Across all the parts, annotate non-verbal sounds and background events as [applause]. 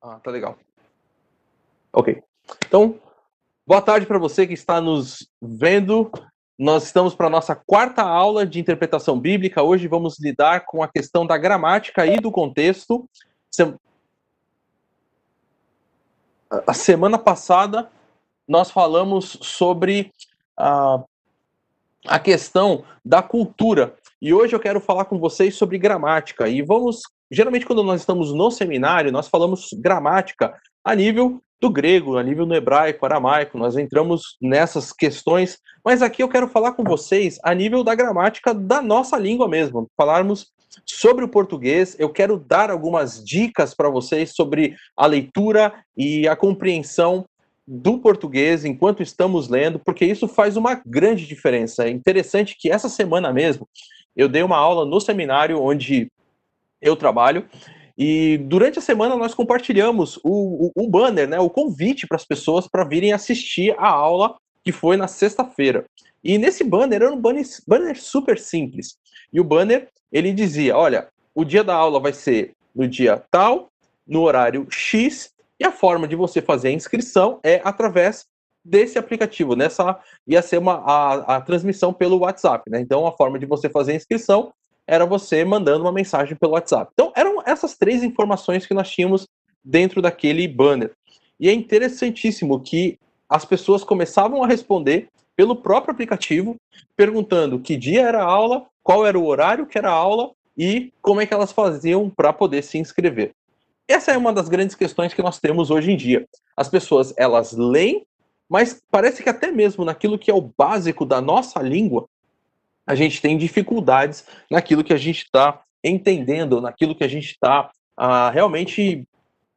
Ah, tá legal. Ok. Então, boa tarde para você que está nos vendo. Nós estamos para a nossa quarta aula de interpretação bíblica. Hoje vamos lidar com a questão da gramática e do contexto. A semana passada nós falamos sobre a, a questão da cultura. E hoje eu quero falar com vocês sobre gramática. E vamos. Geralmente, quando nós estamos no seminário, nós falamos gramática a nível do grego, a nível do hebraico, aramaico, nós entramos nessas questões, mas aqui eu quero falar com vocês a nível da gramática da nossa língua mesmo, falarmos sobre o português, eu quero dar algumas dicas para vocês sobre a leitura e a compreensão do português enquanto estamos lendo, porque isso faz uma grande diferença. É interessante que essa semana mesmo eu dei uma aula no seminário onde eu trabalho e durante a semana nós compartilhamos o, o, banner, né, o convite para as pessoas para virem assistir a aula que foi na sexta-feira. E nesse banner era um banner, banner super simples. E o banner ele dizia: olha, o dia da aula vai ser no dia tal, no horário X, e a forma de você fazer a inscrição é através desse aplicativo. Nessa ia ser uma, a, a transmissão pelo WhatsApp, né? Então a forma de você fazer a inscrição era você mandando uma mensagem pelo WhatsApp. Então eram essas três informações que nós tínhamos dentro daquele banner. E é interessantíssimo que as pessoas começavam a responder pelo próprio aplicativo, perguntando que dia era a aula, qual era o horário que era a aula e como é que elas faziam para poder se inscrever. Essa é uma das grandes questões que nós temos hoje em dia. As pessoas, elas leem, mas parece que até mesmo naquilo que é o básico da nossa língua, a gente tem dificuldades naquilo que a gente está entendendo, naquilo que a gente está ah, realmente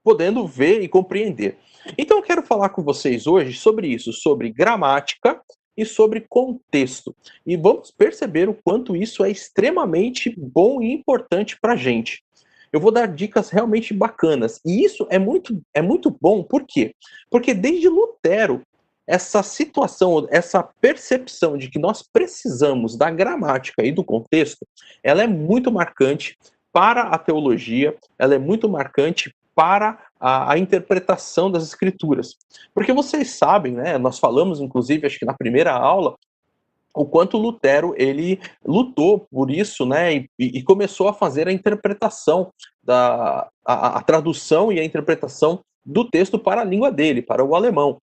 podendo ver e compreender. Então eu quero falar com vocês hoje sobre isso, sobre gramática e sobre contexto. E vamos perceber o quanto isso é extremamente bom e importante para a gente. Eu vou dar dicas realmente bacanas. E isso é muito, é muito bom, por quê? Porque desde Lutero, essa situação, essa percepção de que nós precisamos da gramática e do contexto, ela é muito marcante para a teologia, ela é muito marcante para a, a, interpretação das escrituras. Porque vocês sabem, né, nós falamos, inclusive, acho que na primeira aula, o quanto Lutero ele lutou por isso, né, e, e começou a fazer a interpretação da a, a, tradução e a interpretação do texto para a língua dele, para o alemão.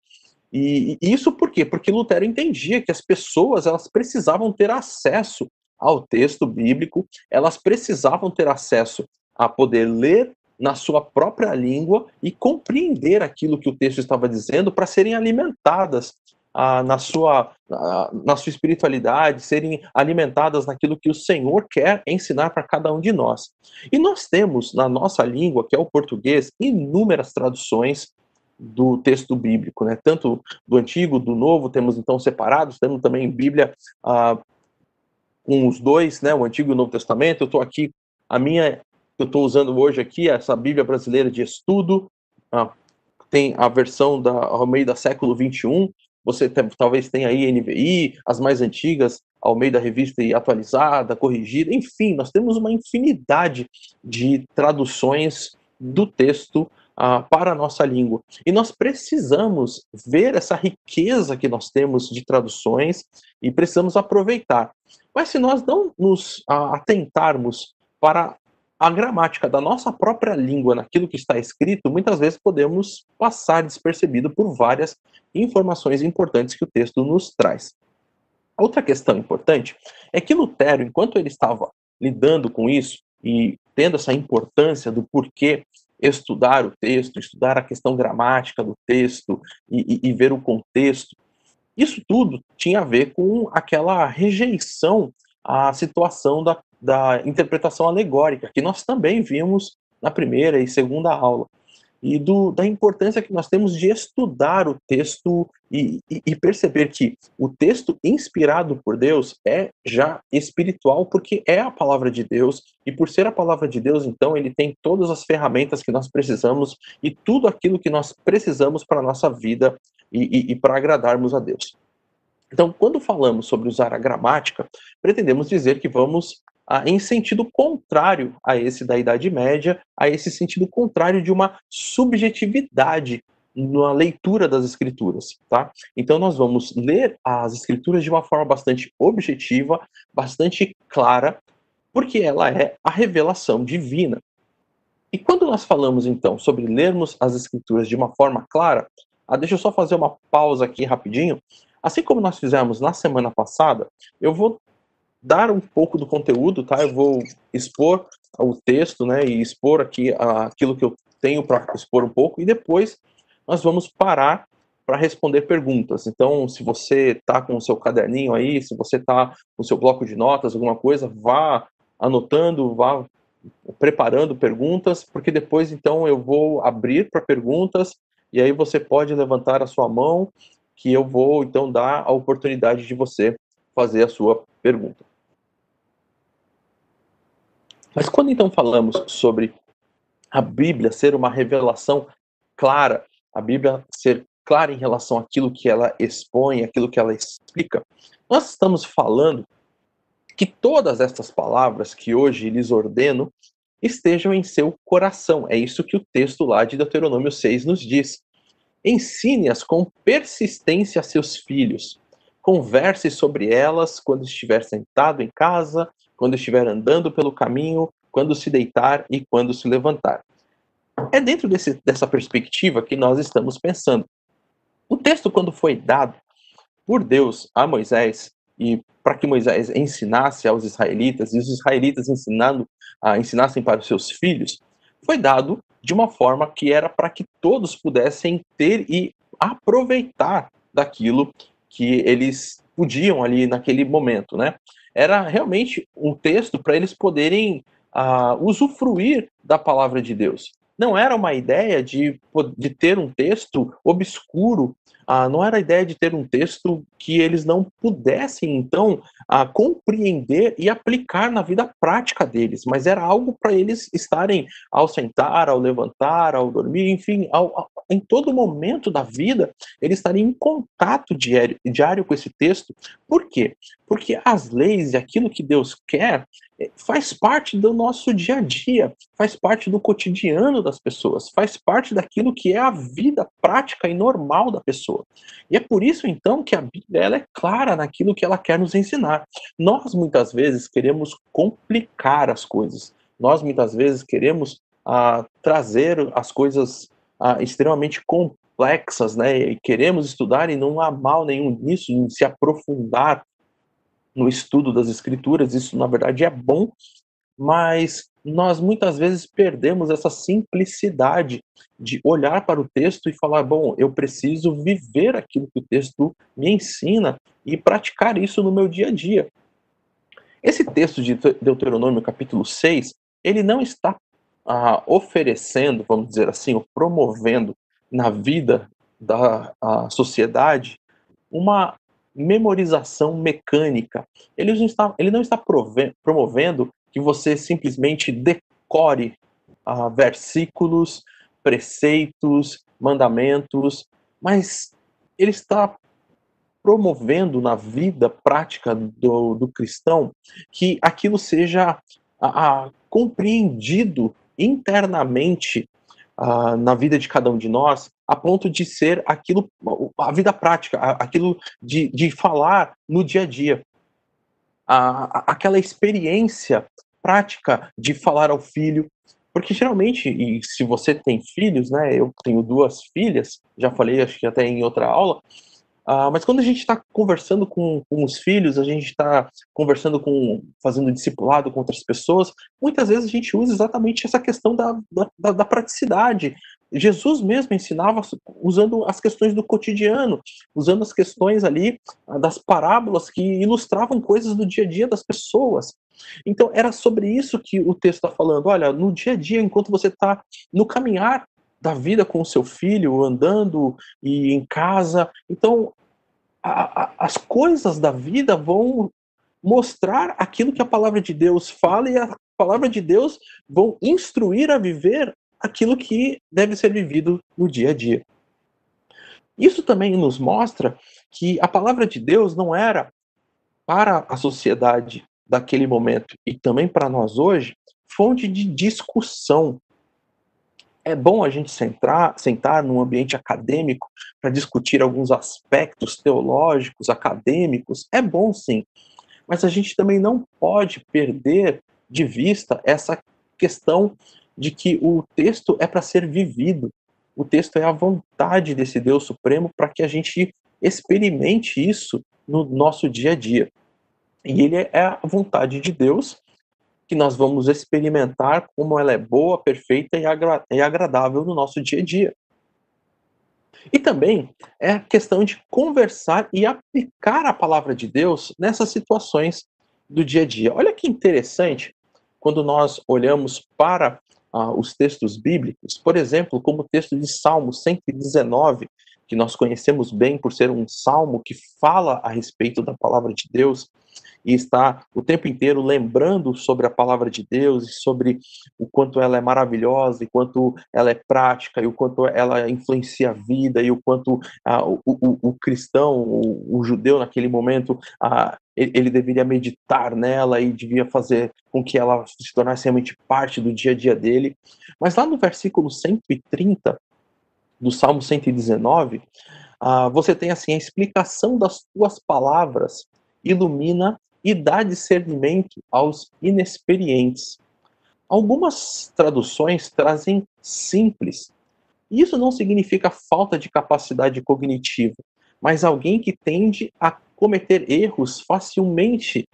E, isso por quê? Porque Lutero entendia que as pessoas elas precisavam ter acesso ao texto bíblico, elas precisavam ter acesso a poder ler na sua própria língua e compreender aquilo que o texto estava dizendo para serem alimentadas ah, na, sua, ah, na sua espiritualidade, serem alimentadas naquilo que o Senhor quer ensinar para cada um de nós. E nós temos na nossa língua, que é o português, inúmeras traduções do texto bíblico, né? Tanto do Antigo, do Novo, temos então separados, temos também Bíblia ah, com os dois, né? O Antigo e o Novo Testamento. Eu estou aqui, a minha que eu estou usando hoje aqui, essa Bíblia brasileira de estudo, ah, tem a versão da ao meio da século 21. Você tem, talvez tenha aí NVI, as mais antigas, ao meio da revista e atualizada, corrigida, enfim, nós temos uma infinidade de traduções do texto para a nossa língua. E nós precisamos ver essa riqueza que nós temos de traduções e precisamos aproveitar. Mas se nós não nos atentarmos para a gramática da nossa própria língua naquilo que está escrito, muitas vezes podemos passar despercebido por várias informações importantes que o texto nos traz. Outra questão importante é que Lutero, enquanto ele estava lidando com isso e tendo essa importância do porquê estudar o texto, estudar a questão gramática do texto e, e, e ver o contexto. Isso tudo tinha a ver com aquela rejeição à situação da, da interpretação alegórica, que nós também vimos na primeira e segunda aula e do, da importância que nós temos de estudar o texto e, e, e, perceber que o texto inspirado por Deus é já espiritual, porque é a palavra de Deus, e por ser a palavra de Deus, então, ele tem todas as ferramentas que nós precisamos e tudo aquilo que nós precisamos para a nossa vida e, e para agradarmos a Deus. Então, quando falamos sobre usar a gramática, pretendemos dizer que vamos em sentido contrário a esse da Idade Média, a esse sentido contrário de uma subjetividade na leitura das escrituras, tá? Então nós vamos ler as escrituras de uma forma bastante objetiva, bastante clara, porque ela é a revelação divina. E quando nós falamos então sobre lermos as escrituras de uma forma clara, ah, deixa eu só fazer uma pausa aqui rapidinho. Assim como nós fizemos na semana passada, eu vou dar um pouco do conteúdo, tá? Eu vou expor o texto, né, e expor aqui aquilo que eu tenho para expor um pouco, e depois nós vamos parar para responder perguntas. Então, se você está com o seu caderninho aí, se você está com o seu bloco de notas, alguma coisa, vá anotando, vá preparando perguntas, porque depois então eu vou abrir para perguntas e aí você pode levantar a sua mão que eu vou então dar a oportunidade de você fazer a sua pergunta. Mas quando então falamos sobre a Bíblia ser uma revelação clara a Bíblia ser clara em relação àquilo que ela expõe, aquilo que ela explica, nós estamos falando que todas estas palavras que hoje lhes ordeno estejam em seu coração. É isso que o texto lá de Deuteronômio 6 nos diz. Ensine-as com persistência a seus filhos. Converse sobre elas quando estiver sentado em casa, quando estiver andando pelo caminho, quando se deitar e quando se levantar. É dentro desse, dessa perspectiva que nós estamos pensando. O texto, quando foi dado por Deus a Moisés, e para que Moisés ensinasse aos israelitas, e os israelitas ensinando, a ensinassem para os seus filhos, foi dado de uma forma que era para que todos pudessem ter e aproveitar daquilo que eles podiam ali naquele momento, né? Era realmente um texto para eles poderem uh, usufruir da palavra de Deus. Não era uma ideia de, de ter um texto obscuro, ah, não era a ideia de ter um texto que eles não pudessem, então, ah, compreender e aplicar na vida prática deles, mas era algo para eles estarem ao sentar, ao levantar, ao dormir, enfim, ao, ao, em todo momento da vida, eles estariam em contato diário, diário com esse texto. Por quê? Porque as leis e aquilo que Deus quer é, faz parte do nosso dia a dia, faz parte do cotidiano das pessoas, faz parte daquilo que é a vida prática e normal da pessoa. E é por isso então que a Bíblia ela é clara naquilo que ela quer nos ensinar. Nós muitas vezes queremos complicar as coisas. Nós muitas vezes queremos ah, trazer as coisas ah, extremamente complexas, né? E queremos estudar e não há mal nenhum nisso, em se aprofundar no estudo das escrituras, isso na verdade é bom, mas nós muitas vezes perdemos essa simplicidade de olhar para o texto e falar: bom, eu preciso viver aquilo que o texto me ensina e praticar isso no meu dia a dia. Esse texto de Deuteronômio, capítulo 6, ele não está ah, oferecendo, vamos dizer assim, ou promovendo na vida da sociedade uma memorização mecânica. Ele não está, ele não está promovendo que você simplesmente decore uh, versículos, preceitos, mandamentos, mas ele está promovendo na vida prática do, do cristão que aquilo seja uh, compreendido internamente uh, na vida de cada um de nós, a ponto de ser aquilo, a vida prática, aquilo de, de falar no dia a dia. Aquela experiência prática de falar ao filho, porque geralmente, e se você tem filhos, né, eu tenho duas filhas, já falei, acho que até em outra aula, Uh, mas quando a gente está conversando com, com, os filhos, a gente está conversando com, fazendo discipulado com outras pessoas, muitas vezes a gente usa exatamente essa questão da, da, da praticidade. Jesus mesmo ensinava usando as questões do cotidiano, usando as questões ali ah, das parábolas que ilustravam coisas do dia a dia das pessoas. Então era sobre isso que o texto está falando. Olha, no dia a dia, enquanto você está no caminhar da vida com o seu filho, andando e em casa. Então, a, a, as coisas da vida vão mostrar aquilo que a palavra de Deus fala e a palavra de Deus vão instruir a viver aquilo que deve ser vivido no dia a dia. Isso também nos mostra que a palavra de Deus não era para a sociedade daquele momento e também para nós hoje, fonte de discussão. É bom a gente sentar, sentar num ambiente acadêmico para discutir alguns aspectos teológicos, acadêmicos. É bom sim. Mas a gente também não pode perder de vista essa questão de que o texto é para ser vivido. O texto é a vontade desse Deus Supremo para que a gente experimente isso no nosso dia a dia. E ele é a vontade de Deus que nós vamos experimentar como ela é boa, perfeita e, agra e agradável no nosso dia a dia. E também é a questão de conversar e aplicar a palavra de Deus nessas situações do dia a dia. Olha que interessante quando nós olhamos para ah, os textos bíblicos, por exemplo, como o texto de Salmo 119, que nós conhecemos bem por ser um salmo que fala a respeito da palavra de Deus e está o tempo inteiro lembrando sobre a palavra de Deus e sobre o quanto ela é maravilhosa e quanto ela é prática e o quanto ela influencia a vida e o quanto ah, o, o, o, cristão, o, o, judeu naquele momento, ah, ele, ele deveria meditar nela e devia fazer com que ela se tornasse realmente parte do dia a dia dele. Mas lá no versículo 130 do Salmo 119, ah, você tem assim a explicação das tuas palavras ilumina e dá discernimento aos inexperientes. Algumas traduções trazem simples. Isso não significa falta de capacidade cognitiva, mas alguém que tende a cometer erros facilmente,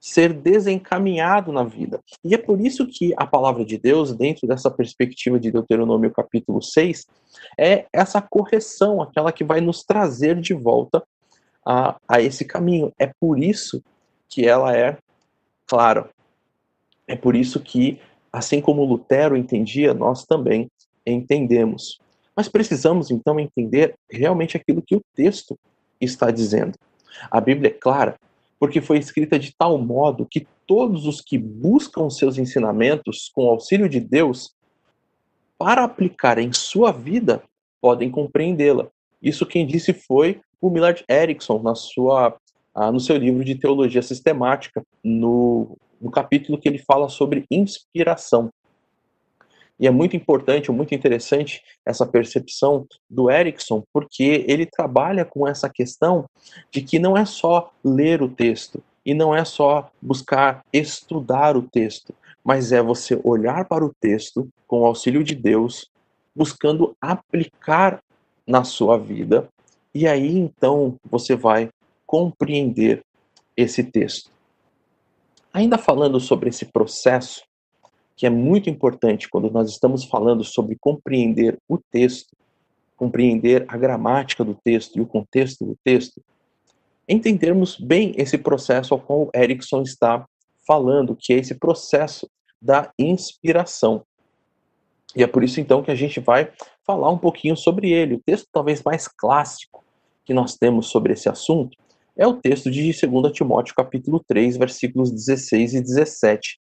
ser desencaminhado na vida. E é por isso que a palavra de Deus, dentro dessa perspectiva de Deuteronômio capítulo 6, é essa correção, aquela que vai nos trazer de volta a, a esse caminho. É por isso que ela é clara. É por isso que, assim como Lutero entendia, nós também entendemos. Mas precisamos então entender realmente aquilo que o texto está dizendo. A Bíblia é clara porque foi escrita de tal modo que todos os que buscam seus ensinamentos com auxílio de Deus para aplicar em sua vida podem compreendê-la. Isso quem disse foi o Millard Erickson na sua ah, no seu livro de teologia sistemática, no, no capítulo que ele fala sobre inspiração. E é muito importante, muito interessante essa percepção do Erickson, porque ele trabalha com essa questão de que não é só ler o texto e não é só buscar estudar o texto, mas é você olhar para o texto com o auxílio de Deus, buscando aplicar na sua vida, e aí então você vai compreender esse texto. Ainda falando sobre esse processo, que é muito importante quando nós estamos falando sobre compreender o texto, compreender a gramática do texto e o contexto do texto, entendermos bem esse processo ao qual Erickson está falando, que é esse processo da inspiração. E é por isso então que a gente vai falar um pouquinho sobre ele. O texto talvez mais clássico que nós temos sobre esse assunto é o texto de 2 Timóteo capítulo 3, versículos 16 e 17.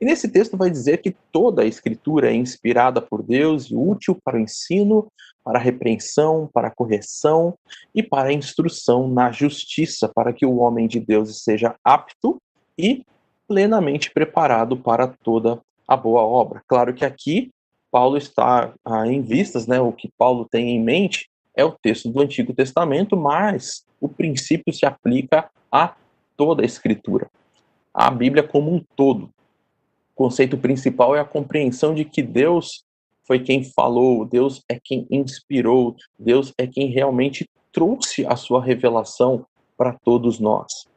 E nesse texto vai dizer que toda a escritura é inspirada por Deus e útil para o ensino, para a repreensão, para a correção e para a instrução na justiça, para que o homem de Deus seja apto e plenamente preparado para toda a boa obra. Claro que aqui Paulo está ah, em vistas, né, o que Paulo tem em mente é o texto do Antigo Testamento, mas o princípio se aplica a toda a Escritura, a Bíblia como um todo. Conceito principal é a compreensão de que Deus foi quem falou, Deus é quem inspirou, Deus é quem realmente trouxe a sua revelação para todos nós.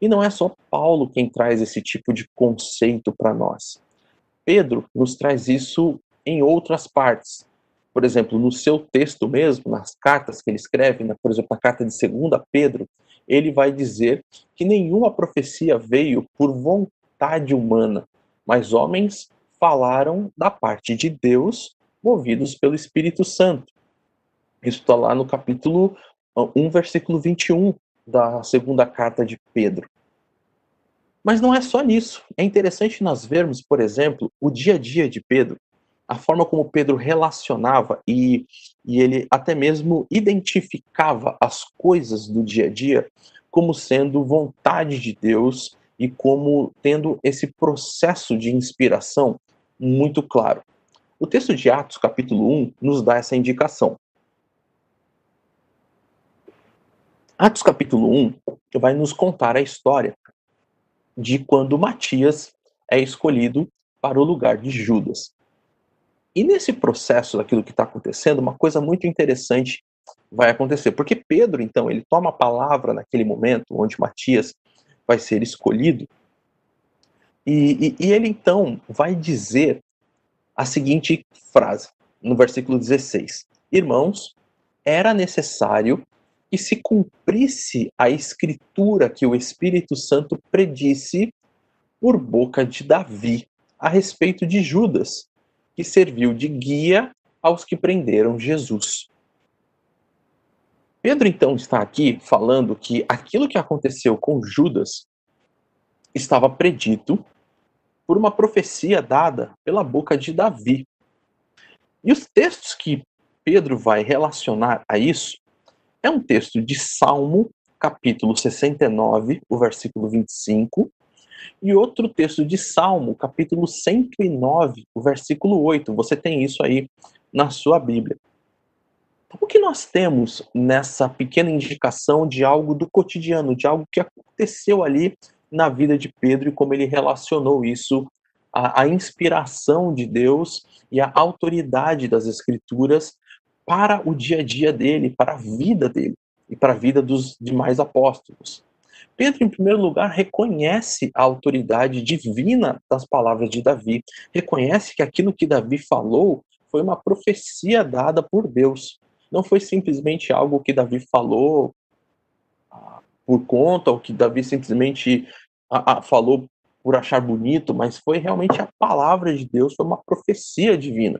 E não é só Paulo quem traz esse tipo de conceito para nós. Pedro nos traz isso em outras partes por exemplo, no seu texto mesmo, nas cartas que ele escreve, na, por exemplo, na carta de 2 Pedro, ele vai dizer que nenhuma profecia veio por vontade humana, mas homens falaram da parte de Deus, movidos pelo Espírito Santo. Isso está lá no capítulo 1, versículo 21 da segunda carta de Pedro. Mas não é só nisso. É interessante nós vermos, por exemplo, o dia a dia de Pedro a forma como Pedro relacionava e, e ele até mesmo identificava as coisas do dia a dia como sendo vontade de Deus e como tendo esse processo de inspiração muito claro. O texto de Atos, capítulo 1, nos dá essa indicação. Atos, capítulo 1, vai nos contar a história de quando Matias é escolhido para o lugar de Judas. E nesse processo daquilo que está acontecendo, uma coisa muito interessante vai acontecer. Porque Pedro, então, ele toma a palavra naquele momento onde Matias vai ser escolhido, e, e, e ele então vai dizer a seguinte frase, no versículo 16: Irmãos, era necessário que se cumprisse a escritura que o Espírito Santo predisse por boca de Davi a respeito de Judas, que serviu de guia aos que prenderam Jesus. Pedro então está aqui falando que aquilo que aconteceu com Judas estava predito por uma profecia dada pela boca de Davi. E os textos que Pedro vai relacionar a isso é um texto de Salmo, capítulo 69, o versículo 25, e outro texto de Salmo, capítulo 109, o versículo 8. Você tem isso aí na sua Bíblia. O que nós temos nessa pequena indicação de algo do cotidiano, de algo que aconteceu ali na vida de Pedro e como ele relacionou isso à, à inspiração de Deus e à autoridade das Escrituras para o dia a dia dele, para a vida dele e para a vida dos demais apóstolos. Pedro, em primeiro lugar, reconhece a autoridade divina das palavras de Davi, reconhece que aquilo que Davi falou foi uma profecia dada por Deus não foi simplesmente algo que Davi falou ah, por conta, ou que Davi simplesmente falou por achar bonito, mas foi realmente a palavra de Deus, foi uma profecia divina.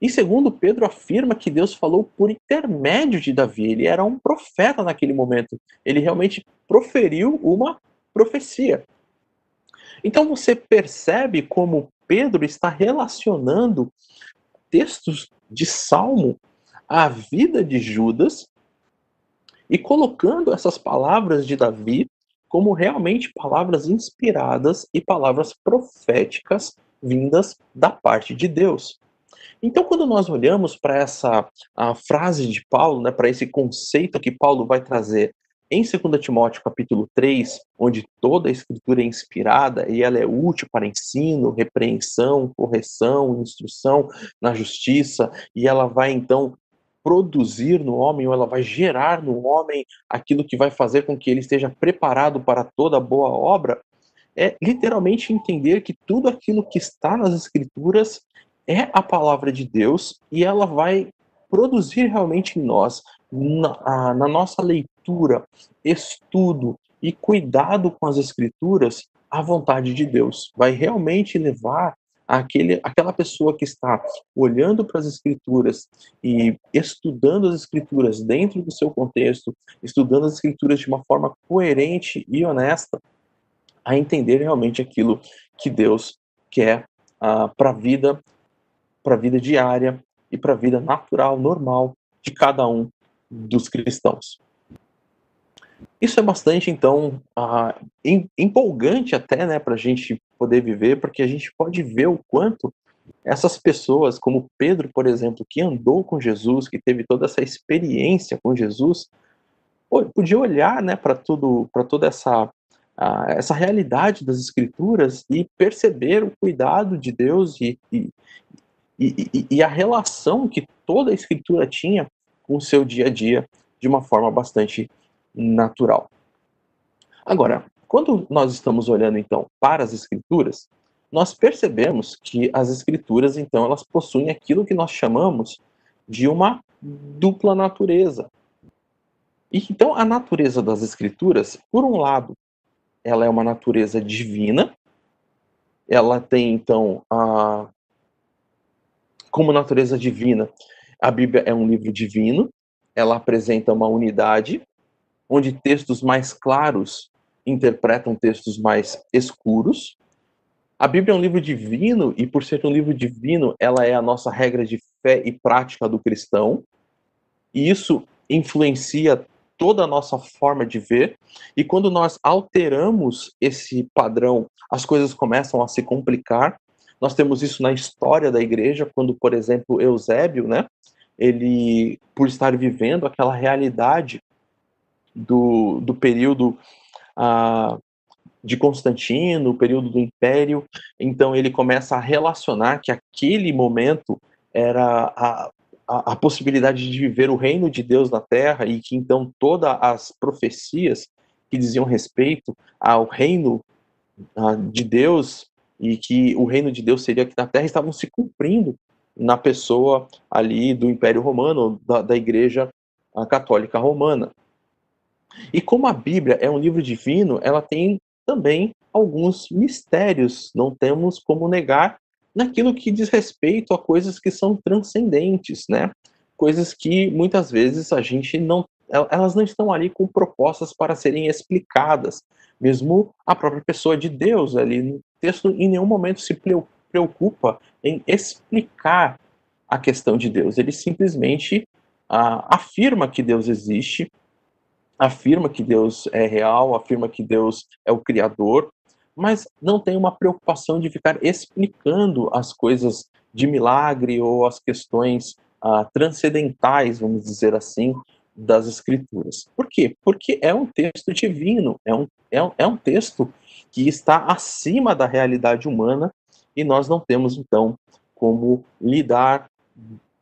E segundo Pedro afirma que Deus falou por intermédio de Davi, ele era um profeta naquele momento, ele realmente proferiu uma profecia. Então você percebe como Pedro está relacionando textos de Salmo a vida de Judas e colocando essas palavras de Davi como realmente palavras inspiradas e palavras proféticas vindas da parte de Deus. Então, quando nós olhamos para essa frase de Paulo, né, para esse conceito que Paulo vai trazer em 2 Timóteo capítulo 3, onde toda a escritura é inspirada e ela é útil para ensino, repreensão, correção, instrução na justiça, e ela vai então produzir no homem, ou ela vai gerar no homem aquilo que vai fazer com que ele esteja preparado para toda boa obra, é literalmente entender que tudo aquilo que está nas Escrituras é a palavra de Deus e ela vai produzir realmente em nós, na, na nossa leitura, estudo e cuidado com as Escrituras, a vontade de Deus. Vai realmente levar aquele, aquela pessoa que está olhando para as escrituras e estudando as escrituras dentro do seu contexto, estudando as escrituras de uma forma coerente e honesta, a entender realmente aquilo que Deus quer uh, para a vida, para a vida diária e para a vida natural, normal de cada um dos cristãos. Isso é bastante, então, uh, empolgante até, né, para a gente poder viver, porque a gente pode ver o quanto essas pessoas, como Pedro, por exemplo, que andou com Jesus, que teve toda essa experiência com Jesus, podia olhar, né, para tudo, para toda essa uh, essa realidade das Escrituras e perceber o cuidado de Deus e, e, e, e a relação que toda a Escritura tinha com o seu dia a dia de uma forma bastante natural. Agora, quando nós estamos olhando então para as escrituras, nós percebemos que as escrituras então elas possuem aquilo que nós chamamos de uma dupla natureza. E então a natureza das escrituras, por um lado, ela é uma natureza divina. Ela tem então a como natureza divina, a Bíblia é um livro divino, ela apresenta uma unidade onde textos mais claros interpretam textos mais escuros. A Bíblia é um livro divino e, por ser um livro divino, ela é a nossa regra de fé e prática do cristão. E isso influencia toda a nossa forma de ver, e quando nós alteramos esse padrão, as coisas começam a se complicar. Nós temos isso na história da igreja, quando, por exemplo, Eusébio, né, ele, por estar vivendo aquela realidade do, do período de Constantino, o período do Império, então ele começa a relacionar que aquele momento era a, a, a, possibilidade de viver o reino de Deus na Terra e que então todas as profecias que diziam respeito ao reino de Deus e que o reino de Deus seria aqui na Terra estavam se cumprindo na pessoa ali do Império Romano, da, da Igreja Católica Romana. E como a Bíblia é um livro divino, ela tem também alguns mistérios, não temos como negar naquilo que diz respeito a coisas que são transcendentes, né? Coisas que muitas vezes a gente não elas não estão ali com propostas para serem explicadas. Mesmo a própria pessoa de Deus ali no texto em nenhum momento se preocupa em explicar a questão de Deus. Ele simplesmente ah, afirma que Deus existe, afirma que Deus é real, afirma que Deus é o Criador, mas não tem uma preocupação de ficar explicando as coisas de milagre ou as questões ah, transcendentais, vamos dizer assim, das Escrituras. Por quê? Porque é um texto divino, é um, é um, é um texto que está acima da realidade humana e nós não temos, então, como lidar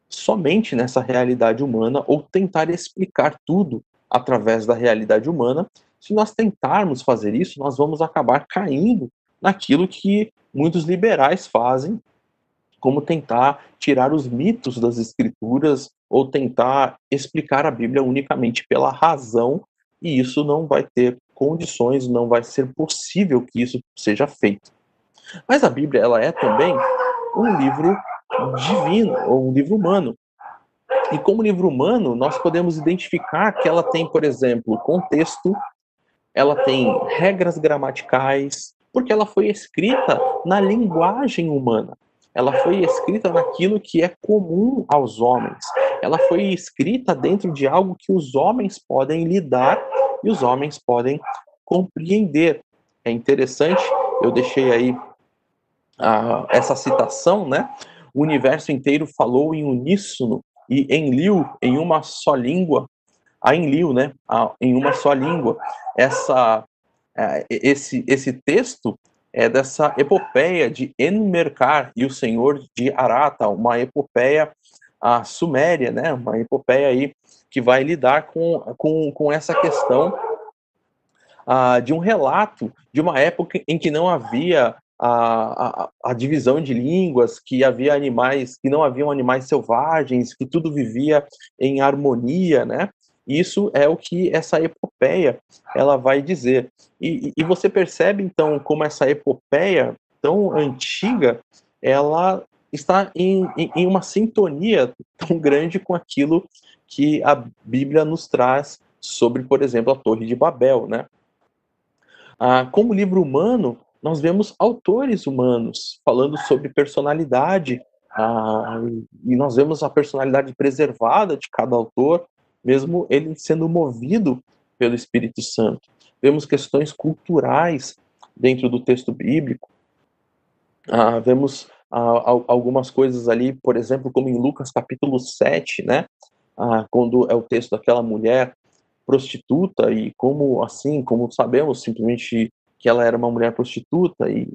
somente nessa realidade humana ou tentar explicar tudo através da realidade humana, se nós tentarmos fazer isso, nós vamos acabar caindo naquilo que muitos liberais fazem, como tentar tirar os mitos das escrituras ou tentar explicar a Bíblia unicamente pela razão, e isso não vai ter condições, não vai ser possível que isso seja feito. Mas a Bíblia, ela é também um livro divino, ou um livro humano. E como livro humano, nós podemos identificar que ela tem, por exemplo, contexto, ela tem regras gramaticais, porque ela foi escrita na linguagem humana. Ela foi escrita naquilo que é comum aos homens. Ela foi escrita dentro de algo que os homens podem lidar e os homens podem compreender. É interessante, eu deixei aí uh, essa citação, né? O universo inteiro falou em uníssono e em liu, em uma só língua, a Enlil, né, a, em uma só língua. Essa, é, esse, esse texto é dessa epopeia de Enmerkar e o Senhor de Arata, uma epopeia a suméria, né, uma epopeia aí que vai lidar com, com, com essa questão ah, de um relato de uma época em que não havia a, a, a, divisão de línguas, que havia animais, que não haviam animais selvagens, que tudo vivia em harmonia, né? Isso é o que essa epopeia ela vai dizer. E, e você percebe então como essa epopeia tão antiga ela está em, em, em uma sintonia tão grande com aquilo que a Bíblia nos traz sobre, por exemplo, a Torre de Babel, né? Ah, como livro humano, nós vemos autores humanos falando sobre personalidade, ah, e nós vemos a personalidade preservada de cada autor, mesmo ele sendo movido pelo Espírito Santo. Vemos questões culturais dentro do texto bíblico. Ah, vemos ah, algumas coisas ali, por exemplo, como em Lucas capítulo 7, né? Ah, quando é o texto daquela mulher prostituta e como assim, como sabemos simplesmente que ela era uma mulher prostituta e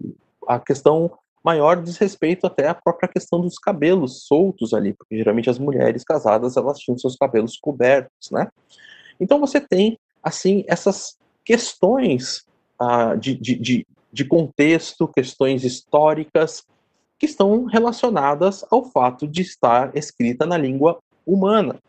a questão maior diz respeito até à própria questão dos cabelos soltos ali, porque geralmente as mulheres casadas elas tinham seus cabelos cobertos, né? Então você tem assim essas questões ah, de, de, de, de contexto, questões históricas que estão relacionadas ao fato de estar escrita na língua humana.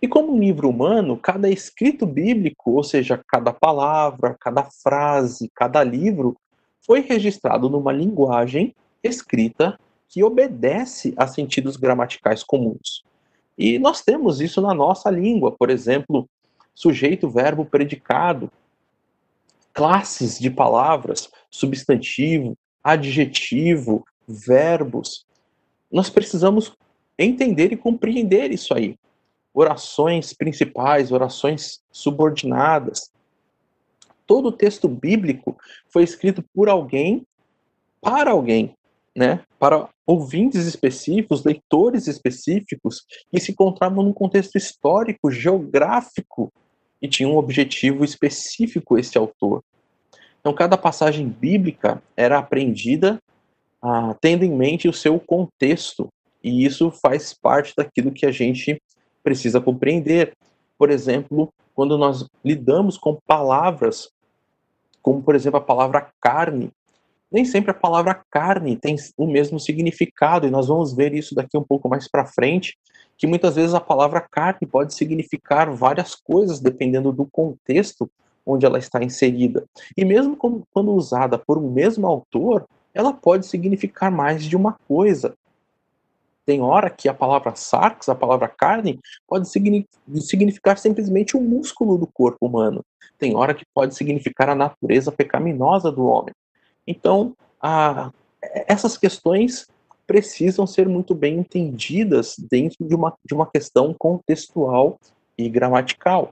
E como livro humano, cada escrito bíblico, ou seja, cada palavra, cada frase, cada livro, foi registrado numa linguagem escrita que obedece a sentidos gramaticais comuns. E nós temos isso na nossa língua, por exemplo, sujeito, verbo, predicado, classes de palavras, substantivo, adjetivo, verbos. Nós precisamos entender e compreender isso aí. Orações principais, orações subordinadas. Todo o texto bíblico foi escrito por alguém para alguém, né? Para ouvintes específicos, leitores específicos que se encontravam num contexto histórico, geográfico e tinha um objetivo específico esse autor. Então, cada passagem bíblica era aprendida ah, tendo em mente o seu contexto, e isso faz parte daquilo que a gente precisa compreender. Por exemplo, quando nós lidamos com palavras, como por exemplo a palavra carne, nem sempre a palavra carne tem o mesmo significado, e nós vamos ver isso daqui um pouco mais para frente, que muitas vezes a palavra carne pode significar várias coisas dependendo do contexto onde ela está inserida. E mesmo quando usada por um mesmo autor, ela pode significar mais de uma coisa. Tem hora que a palavra sarx, a palavra carne, pode significar simplesmente o músculo do corpo humano. Tem hora que pode significar a natureza pecaminosa do homem. Então, a, essas questões precisam ser muito bem entendidas dentro de uma, de uma questão contextual e gramatical.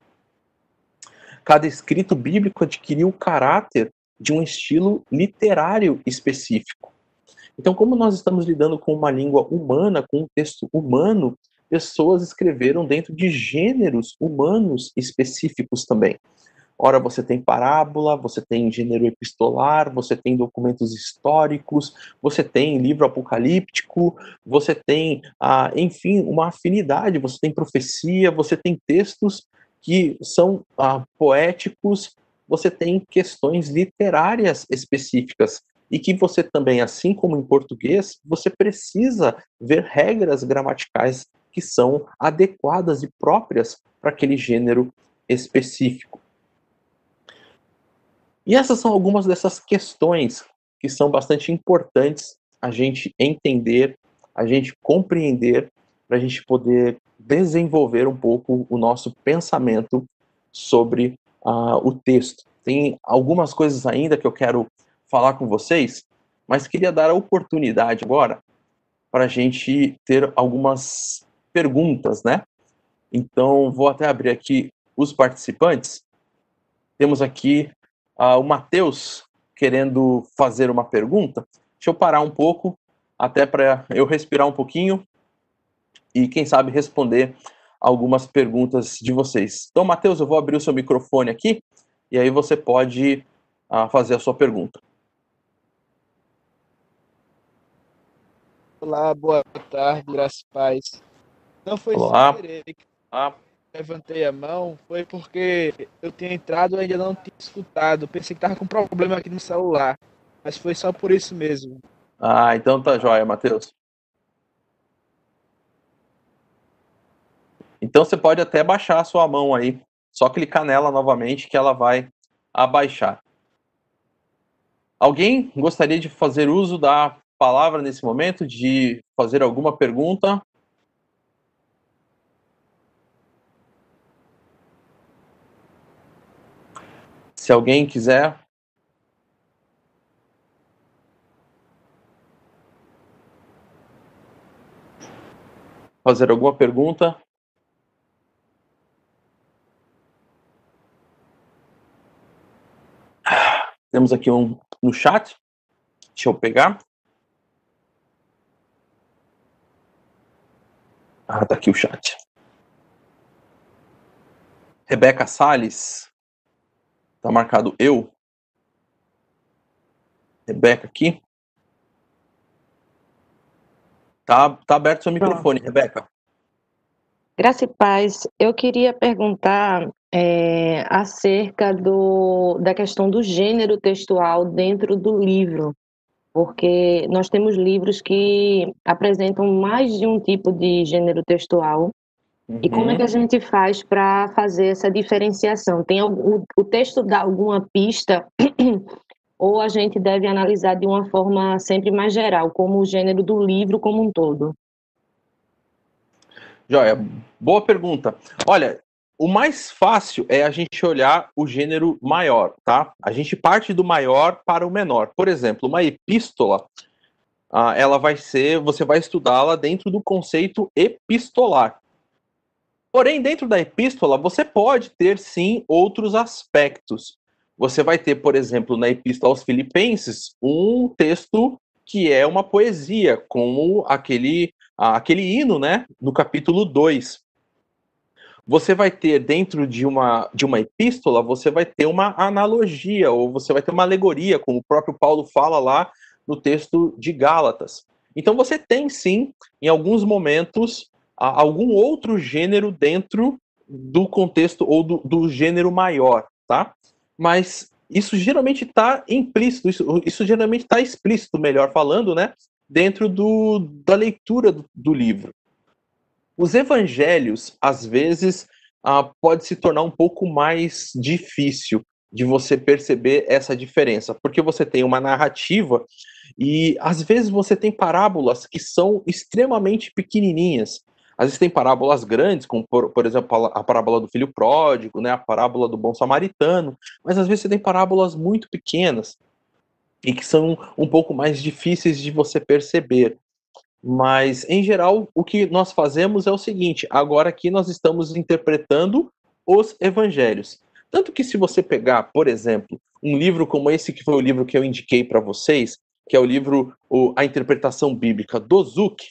Cada escrito bíblico adquiriu o caráter de um estilo literário específico. Então, como nós estamos lidando com uma língua humana, com um texto humano, pessoas escreveram dentro de gêneros humanos específicos também. Ora, você tem parábola, você tem gênero epistolar, você tem documentos históricos, você tem livro apocalíptico, você tem, ah, enfim, uma afinidade, você tem profecia, você tem textos que são ah, poéticos, você tem questões literárias específicas e que você também, assim como em português, você precisa ver regras gramaticais que são adequadas e próprias para aquele gênero específico. E essas são algumas dessas questões que são bastante importantes a gente entender, a gente compreender, para a gente poder desenvolver um pouco o nosso pensamento sobre uh, o texto. Tem algumas coisas ainda que eu quero falar com vocês, mas queria dar a oportunidade agora para a gente ter algumas perguntas, né? Então, vou até abrir aqui os participantes. Temos aqui uh, o Matheus querendo fazer uma pergunta. Deixa eu parar um pouco, até para eu respirar um pouquinho e, quem sabe, responder algumas perguntas de vocês. Então, Matheus, eu vou abrir o seu microfone aqui e aí você pode uh, fazer a sua pergunta. Olá, boa tarde, graças paz. Não foi Olá. sem querer que ah. levantei a mão, foi porque eu tinha entrado e ainda não tinha escutado. Pensei que estava com problema aqui no celular, mas foi só por isso mesmo. Ah, então tá jóia, Matheus. Então você pode até baixar a sua mão aí. Só clicar nela novamente que ela vai abaixar. Alguém gostaria de fazer uso da palavra nesse momento, de fazer alguma pergunta? Se alguém quiser. Fazer alguma pergunta? Temos aqui um no chat. Deixa eu pegar. Ah, tá aqui o chat. Rebeca Sales. Tá marcado eu. Rebeca aqui. Tá, tá aberto seu microfone, Pronto. Rebeca. Graça e paz. Eu queria perguntar é, acerca do, da questão do gênero textual dentro do livro, porque nós temos livros que apresentam mais de um tipo de gênero textual. Uhum. E como é que a uhum. gente faz para fazer essa diferenciação? Tem o, o texto dá alguma pista [clears throat] ou a gente deve analisar de uma forma sempre mais geral, como o gênero do livro como um todo? Joia, boa pergunta. Olha, o mais fácil é a gente olhar o gênero maior, tá? A gente parte do maior para o menor. Por exemplo, uma epístola, ah, ela vai ser, você vai estudá-la dentro do conceito epistolar. Porém, dentro da epístola, você pode ter sim outros aspectos. Você vai ter, por exemplo, na epístola aos Filipenses, um texto que é uma poesia, como aquele, aquele hino, né, no capítulo 2. Você vai ter dentro de uma, de uma epístola, você vai ter uma analogia, ou você vai ter uma alegoria, como o próprio Paulo fala lá no texto de Gálatas. Então você tem sim, em alguns momentos, algum outro gênero dentro do contexto ou do, do gênero maior, tá? Mas isso geralmente está implícito, isso, isso geralmente está explícito, melhor falando, né? Dentro do, da leitura do, do livro. Os evangelhos, às vezes, ah, pode se tornar um pouco mais difícil de você perceber essa diferença, porque você tem uma narrativa e às vezes você tem parábolas que são extremamente pequenininhas. Às vezes tem parábolas grandes, como por, por exemplo a parábola do filho pródigo, né, a parábola do bom samaritano, mas às vezes você tem parábolas muito pequenas e que são um pouco mais difíceis de você perceber. Mas, em geral, o que nós fazemos é o seguinte: agora aqui nós estamos interpretando os evangelhos. Tanto que, se você pegar, por exemplo, um livro como esse, que foi o livro que eu indiquei para vocês, que é o livro o, A Interpretação Bíblica do Zuck,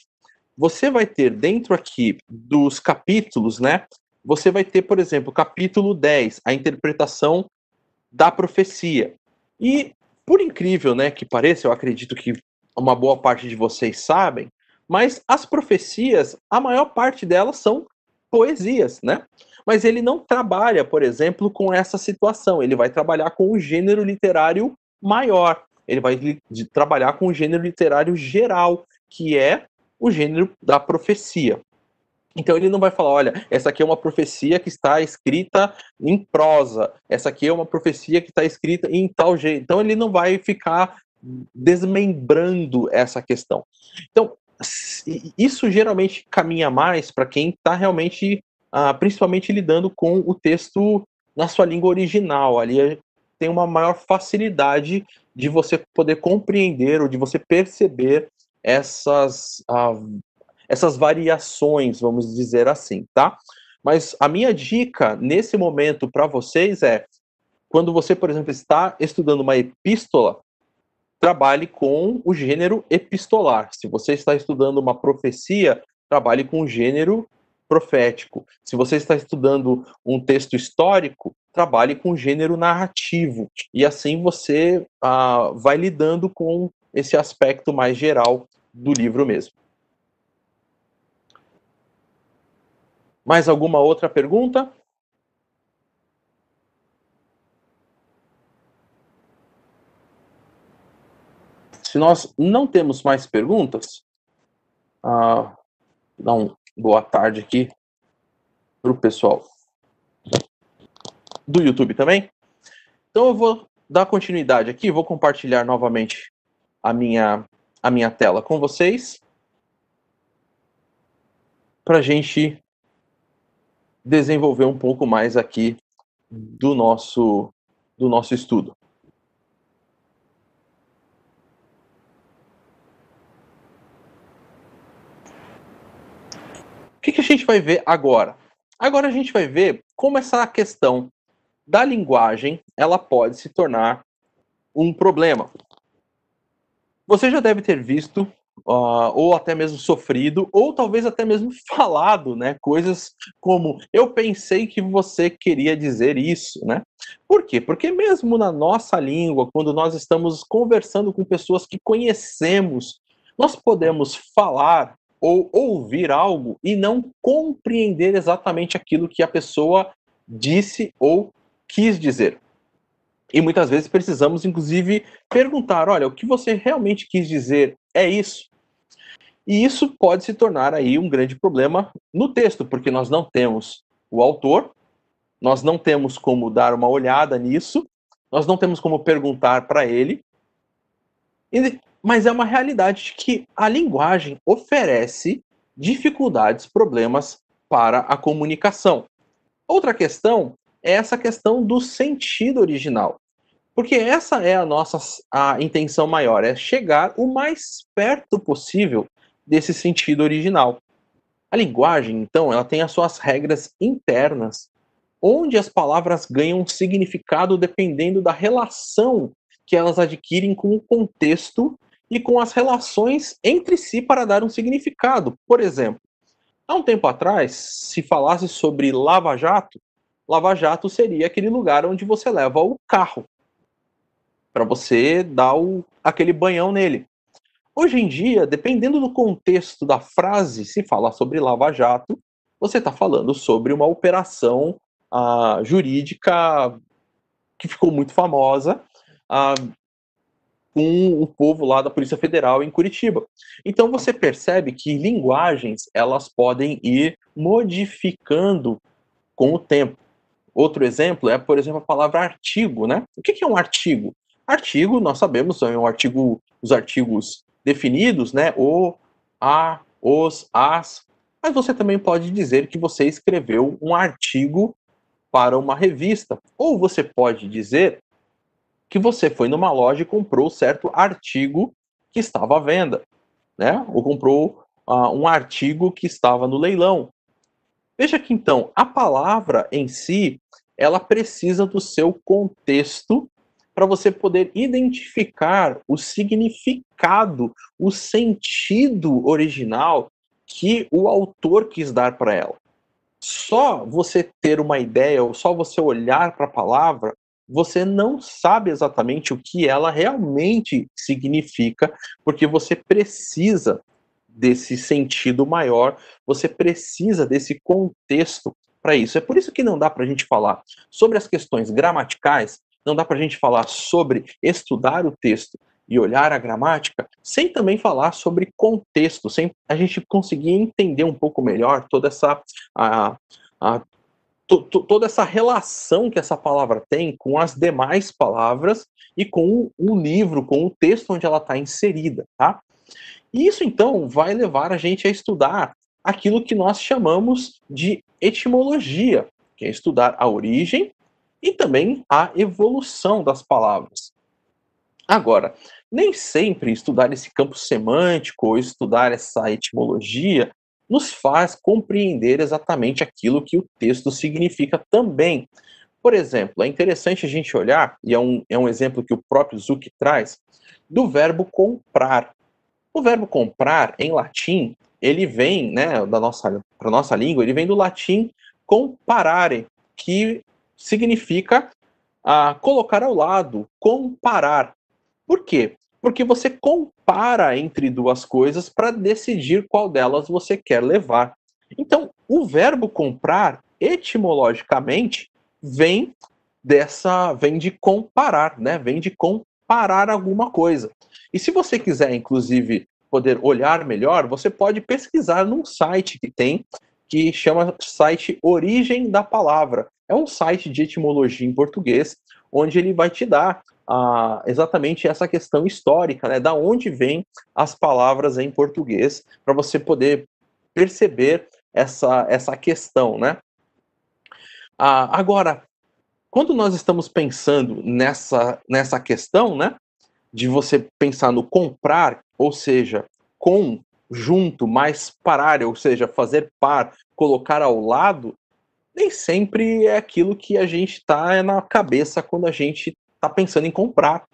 você vai ter dentro aqui dos capítulos, né? Você vai ter, por exemplo, capítulo 10, a interpretação da profecia. E, por incrível né, que pareça, eu acredito que uma boa parte de vocês sabem, mas as profecias, a maior parte delas são poesias, né? Mas ele não trabalha, por exemplo, com essa situação. Ele vai trabalhar com o gênero literário maior. Ele vai trabalhar com o gênero literário geral, que é o gênero da profecia. Então ele não vai falar, olha, essa aqui é uma profecia que está escrita em prosa, essa aqui é uma profecia que está escrita em tal jeito. Então ele não vai ficar desmembrando essa questão. Então, isso geralmente caminha mais para quem está realmente, ah, principalmente lidando com o texto na sua língua original. Ali tem uma maior facilidade de você poder compreender ou de você perceber essas, ah, essas variações, vamos dizer assim, tá? Mas a minha dica nesse momento para vocês é quando você, por exemplo, está estudando uma epístola, trabalhe com o gênero epistolar. Se você está estudando uma profecia, trabalhe com o gênero profético. Se você está estudando um texto histórico, trabalhe com o gênero narrativo. E assim você ah, vai lidando com esse aspecto mais geral do livro mesmo. Mais alguma outra pergunta? Se nós não temos mais perguntas, ah, dá um boa tarde aqui para o pessoal do YouTube também. Então eu vou dar continuidade aqui, vou compartilhar novamente a minha, a minha tela com vocês para a gente desenvolver um pouco mais aqui do nosso, do nosso estudo. Que, que a gente vai ver agora? Agora a gente vai ver como essa questão da linguagem ela pode se tornar um problema. Você já deve ter visto, uh, ou até mesmo sofrido, ou talvez até mesmo [laughs] falado, né? Coisas como eu pensei que você queria dizer isso, né? Por quê? Porque mesmo na nossa língua, quando nós estamos conversando com pessoas que conhecemos, nós podemos falar ou ouvir algo e não compreender exatamente aquilo que a pessoa disse ou quis dizer. E muitas vezes precisamos, inclusive, perguntar: olha, o que você realmente quis dizer é isso? E isso pode se tornar aí um grande problema no texto, porque nós não temos o autor, nós não temos como dar uma olhada nisso, nós não temos como perguntar para ele. E mas é uma realidade que a linguagem oferece dificuldades, problemas para a comunicação. Outra questão é essa questão do sentido original. Porque essa é a nossa a intenção maior, é chegar o mais perto possível desse sentido original. A linguagem, então, ela tem as suas regras internas, onde as palavras ganham significado dependendo da relação que elas adquirem com o contexto e com as relações entre si para dar um significado. Por exemplo, há um tempo atrás, se falasse sobre lava-jato, lava-jato seria aquele lugar onde você leva o carro para você dar o, aquele banhão nele. Hoje em dia, dependendo do contexto da frase, se falar sobre lava-jato, você está falando sobre uma operação uh, jurídica que ficou muito famosa uh, com o povo lá da Polícia Federal em Curitiba. Então você percebe que linguagens elas podem ir modificando com o tempo. Outro exemplo é, por exemplo, a palavra artigo, né? O que é um artigo? Artigo, nós sabemos, é um artigo, os artigos definidos, né? O, a, os, as. Mas você também pode dizer que você escreveu um artigo para uma revista. Ou você pode dizer que você foi numa loja e comprou certo artigo que estava à venda, né? Ou comprou uh, um artigo que estava no leilão. Veja que então a palavra em si ela precisa do seu contexto para você poder identificar o significado, o sentido original que o autor quis dar para ela. Só você ter uma ideia, ou só você olhar para a palavra, você não sabe exatamente o que ela realmente significa, porque você precisa desse sentido maior, você precisa desse contexto para isso. É por isso que não dá para a gente falar sobre as questões gramaticais, não dá para a gente falar sobre estudar o texto e olhar a gramática, sem também falar sobre contexto, sem a gente conseguir entender um pouco melhor toda essa a, a toda essa relação que essa palavra tem com as demais palavras e com o livro, com o texto onde ela está inserida, tá? E isso então vai levar a gente a estudar aquilo que nós chamamos de etimologia, que é estudar a origem e também a evolução das palavras. Agora, nem sempre estudar esse campo semântico ou estudar essa etimologia nos faz compreender exatamente aquilo que o texto significa também. Por exemplo, é interessante a gente olhar, e é um, é um exemplo que o próprio Zucchi traz, do verbo comprar. O verbo comprar, em latim, ele vem, né, da nossa, para nossa língua, ele vem do latim comparare, que significa ah, colocar ao lado, comparar. Por quê? Porque você compara entre duas coisas para decidir qual delas você quer levar. Então, o verbo comprar, etimologicamente, vem dessa, vem de comparar, né? Vem de comparar alguma coisa. E se você quiser, inclusive, poder olhar melhor, você pode pesquisar num site que tem que chama site Origem da Palavra. É um site de etimologia em português, onde ele vai te dar exatamente essa questão histórica, né? Da onde vêm as palavras em português, para você poder perceber essa, essa questão, né? Ah, agora, quando nós estamos pensando nessa, nessa questão, né? De você pensar no comprar, ou seja, com, junto, mais parar, ou seja, fazer par, colocar ao lado, nem sempre é aquilo que a gente está na cabeça quando a gente está pensando em comprar.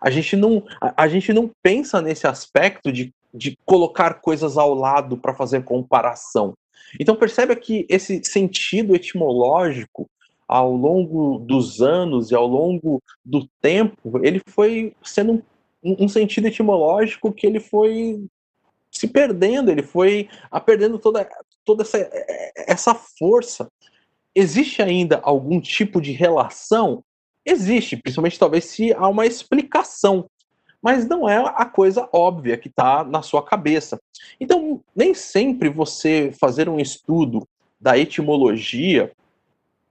A gente não, a, a, gente não pensa nesse aspecto de, de colocar coisas ao lado para fazer comparação. Então percebe que esse sentido etimológico ao longo dos anos e ao longo do tempo, ele foi sendo um, um sentido etimológico que ele foi se perdendo, ele foi perdendo toda, toda essa, essa força existe ainda algum tipo de relação? Existe, principalmente talvez se há uma explicação, mas não é a coisa óbvia que está na sua cabeça. Então, nem sempre você fazer um estudo da etimologia,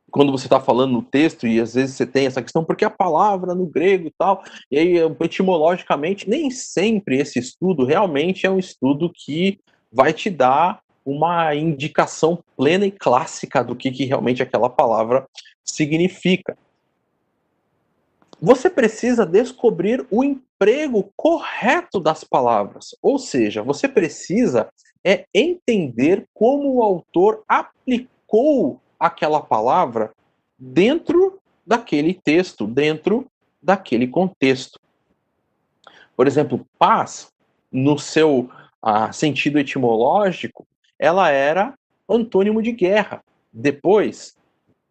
quando você está falando no texto, e às vezes você tem essa questão, porque a palavra no grego e tal, e aí etimologicamente, nem sempre esse estudo realmente é um estudo que vai te dar uma indicação plena e clássica do que, que realmente aquela palavra significa. Você precisa descobrir o emprego correto das palavras, ou seja, você precisa é entender como o autor aplicou aquela palavra dentro daquele texto, dentro daquele contexto. Por exemplo, paz, no seu ah, sentido etimológico, ela era antônimo de guerra. Depois,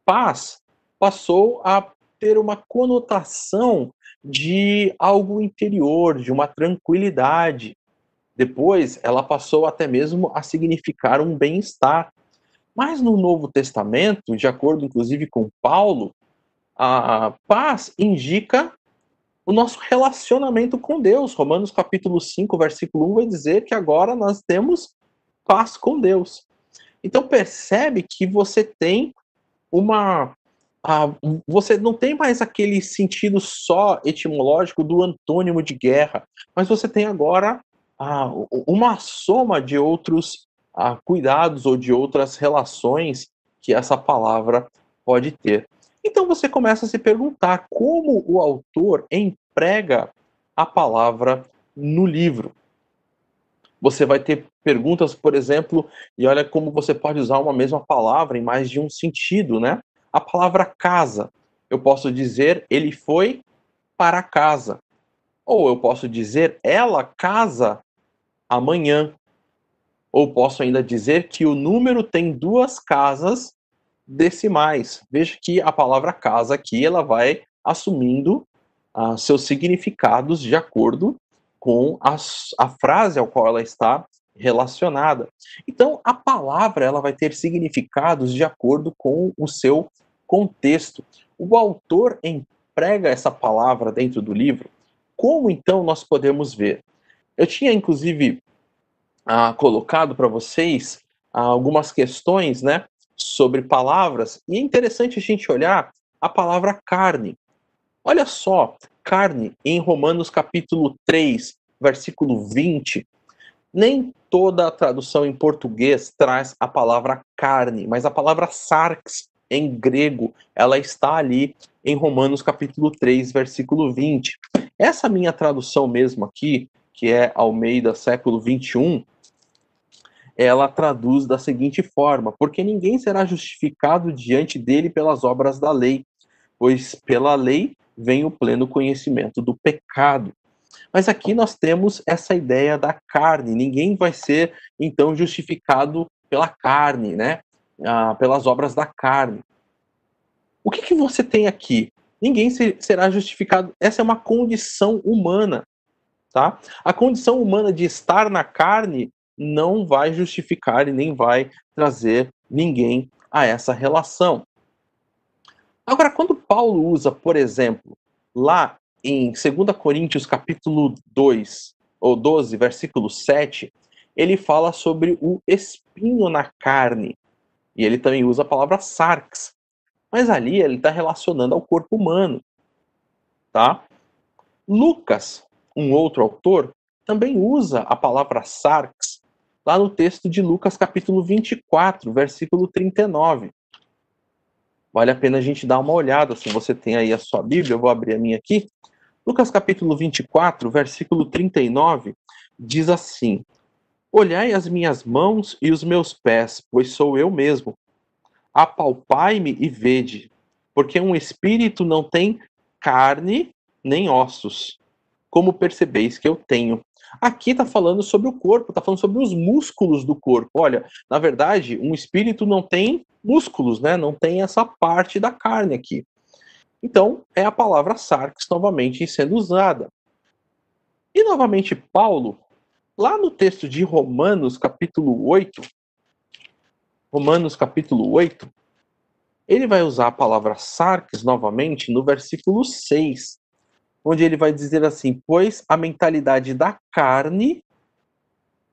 paz passou a ter uma conotação de algo interior, de uma tranquilidade. Depois, ela passou até mesmo a significar um bem-estar. Mas no Novo Testamento, de acordo inclusive com Paulo, a paz indica o nosso relacionamento com Deus. Romanos capítulo 5, versículo 1 vai dizer que agora nós temos paz com Deus. Então percebe que você tem uma você não tem mais aquele sentido só etimológico do antônimo de guerra, mas você tem agora uma soma de outros cuidados ou de outras relações que essa palavra pode ter. Então você começa a se perguntar como o autor emprega a palavra no livro. Você vai ter perguntas, por exemplo, e olha como você pode usar uma mesma palavra em mais de um sentido, né? A palavra casa. Eu posso dizer ele foi para casa. Ou eu posso dizer ela casa amanhã. Ou posso ainda dizer que o número tem duas casas decimais. Veja que a palavra casa aqui ela vai assumindo uh, seus significados de acordo com a, a frase ao qual ela está relacionada. Então, a palavra ela vai ter significados de acordo com o seu contexto. O autor emprega essa palavra dentro do livro. Como então nós podemos ver? Eu tinha inclusive ah, colocado para vocês ah, algumas questões, né, sobre palavras e é interessante a gente olhar a palavra carne. Olha só, carne em Romanos capítulo 3, versículo 20, nem toda a tradução em português traz a palavra carne, mas a palavra sarx em grego, ela está ali em Romanos capítulo 3, versículo 20. Essa minha tradução mesmo aqui, que é Almeida século 21, ela traduz da seguinte forma: porque ninguém será justificado diante dele pelas obras da lei, pois pela lei vem o pleno conhecimento do pecado. Mas aqui nós temos essa ideia da carne. Ninguém vai ser então justificado pela carne, né? Ah, pelas obras da carne. O que, que você tem aqui? Ninguém será justificado. Essa é uma condição humana, tá? A condição humana de estar na carne não vai justificar e nem vai trazer ninguém a essa relação. Agora, quando Paulo usa, por exemplo, lá em 2 Coríntios capítulo 2, ou 12, versículo 7, ele fala sobre o espinho na carne. E ele também usa a palavra sarx. Mas ali ele está relacionando ao corpo humano. Tá? Lucas, um outro autor, também usa a palavra sarx lá no texto de Lucas capítulo 24, versículo 39. Vale a pena a gente dar uma olhada, se você tem aí a sua Bíblia, eu vou abrir a minha aqui. Lucas capítulo 24, versículo 39, diz assim: Olhai as minhas mãos e os meus pés, pois sou eu mesmo. Apalpai-me e vede, porque um espírito não tem carne nem ossos, como percebeis que eu tenho. Aqui está falando sobre o corpo, está falando sobre os músculos do corpo. Olha, na verdade, um espírito não tem músculos, né? Não tem essa parte da carne aqui. Então, é a palavra sarx novamente sendo usada. E novamente, Paulo, lá no texto de Romanos, capítulo 8, Romanos, capítulo 8, ele vai usar a palavra sarx novamente no versículo 6, onde ele vai dizer assim: Pois a mentalidade da carne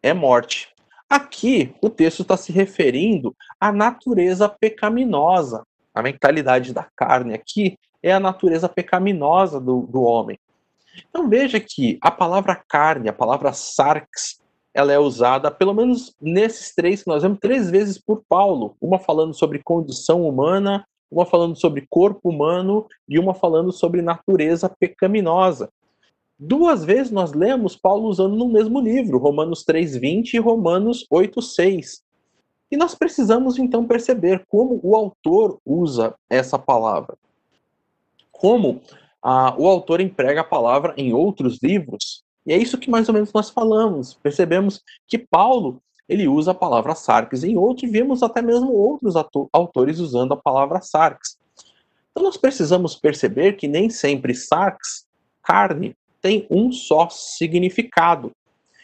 é morte. Aqui, o texto está se referindo à natureza pecaminosa. A mentalidade da carne aqui é a natureza pecaminosa do, do homem. Então veja que a palavra carne, a palavra sarx, ela é usada, pelo menos nesses três que nós vemos, três vezes por Paulo. Uma falando sobre condição humana, uma falando sobre corpo humano e uma falando sobre natureza pecaminosa. duas vezes nós lemos Paulo usando no mesmo livro, Romanos 3:20 e Romanos 8:6. E nós precisamos então perceber como o autor usa essa palavra. Como o autor emprega a palavra em outros livros. E é isso que mais ou menos nós falamos. Percebemos que Paulo ele usa a palavra sarx em outros, vemos até mesmo outros autores usando a palavra sarx. Então nós precisamos perceber que nem sempre sarx, carne, tem um só significado.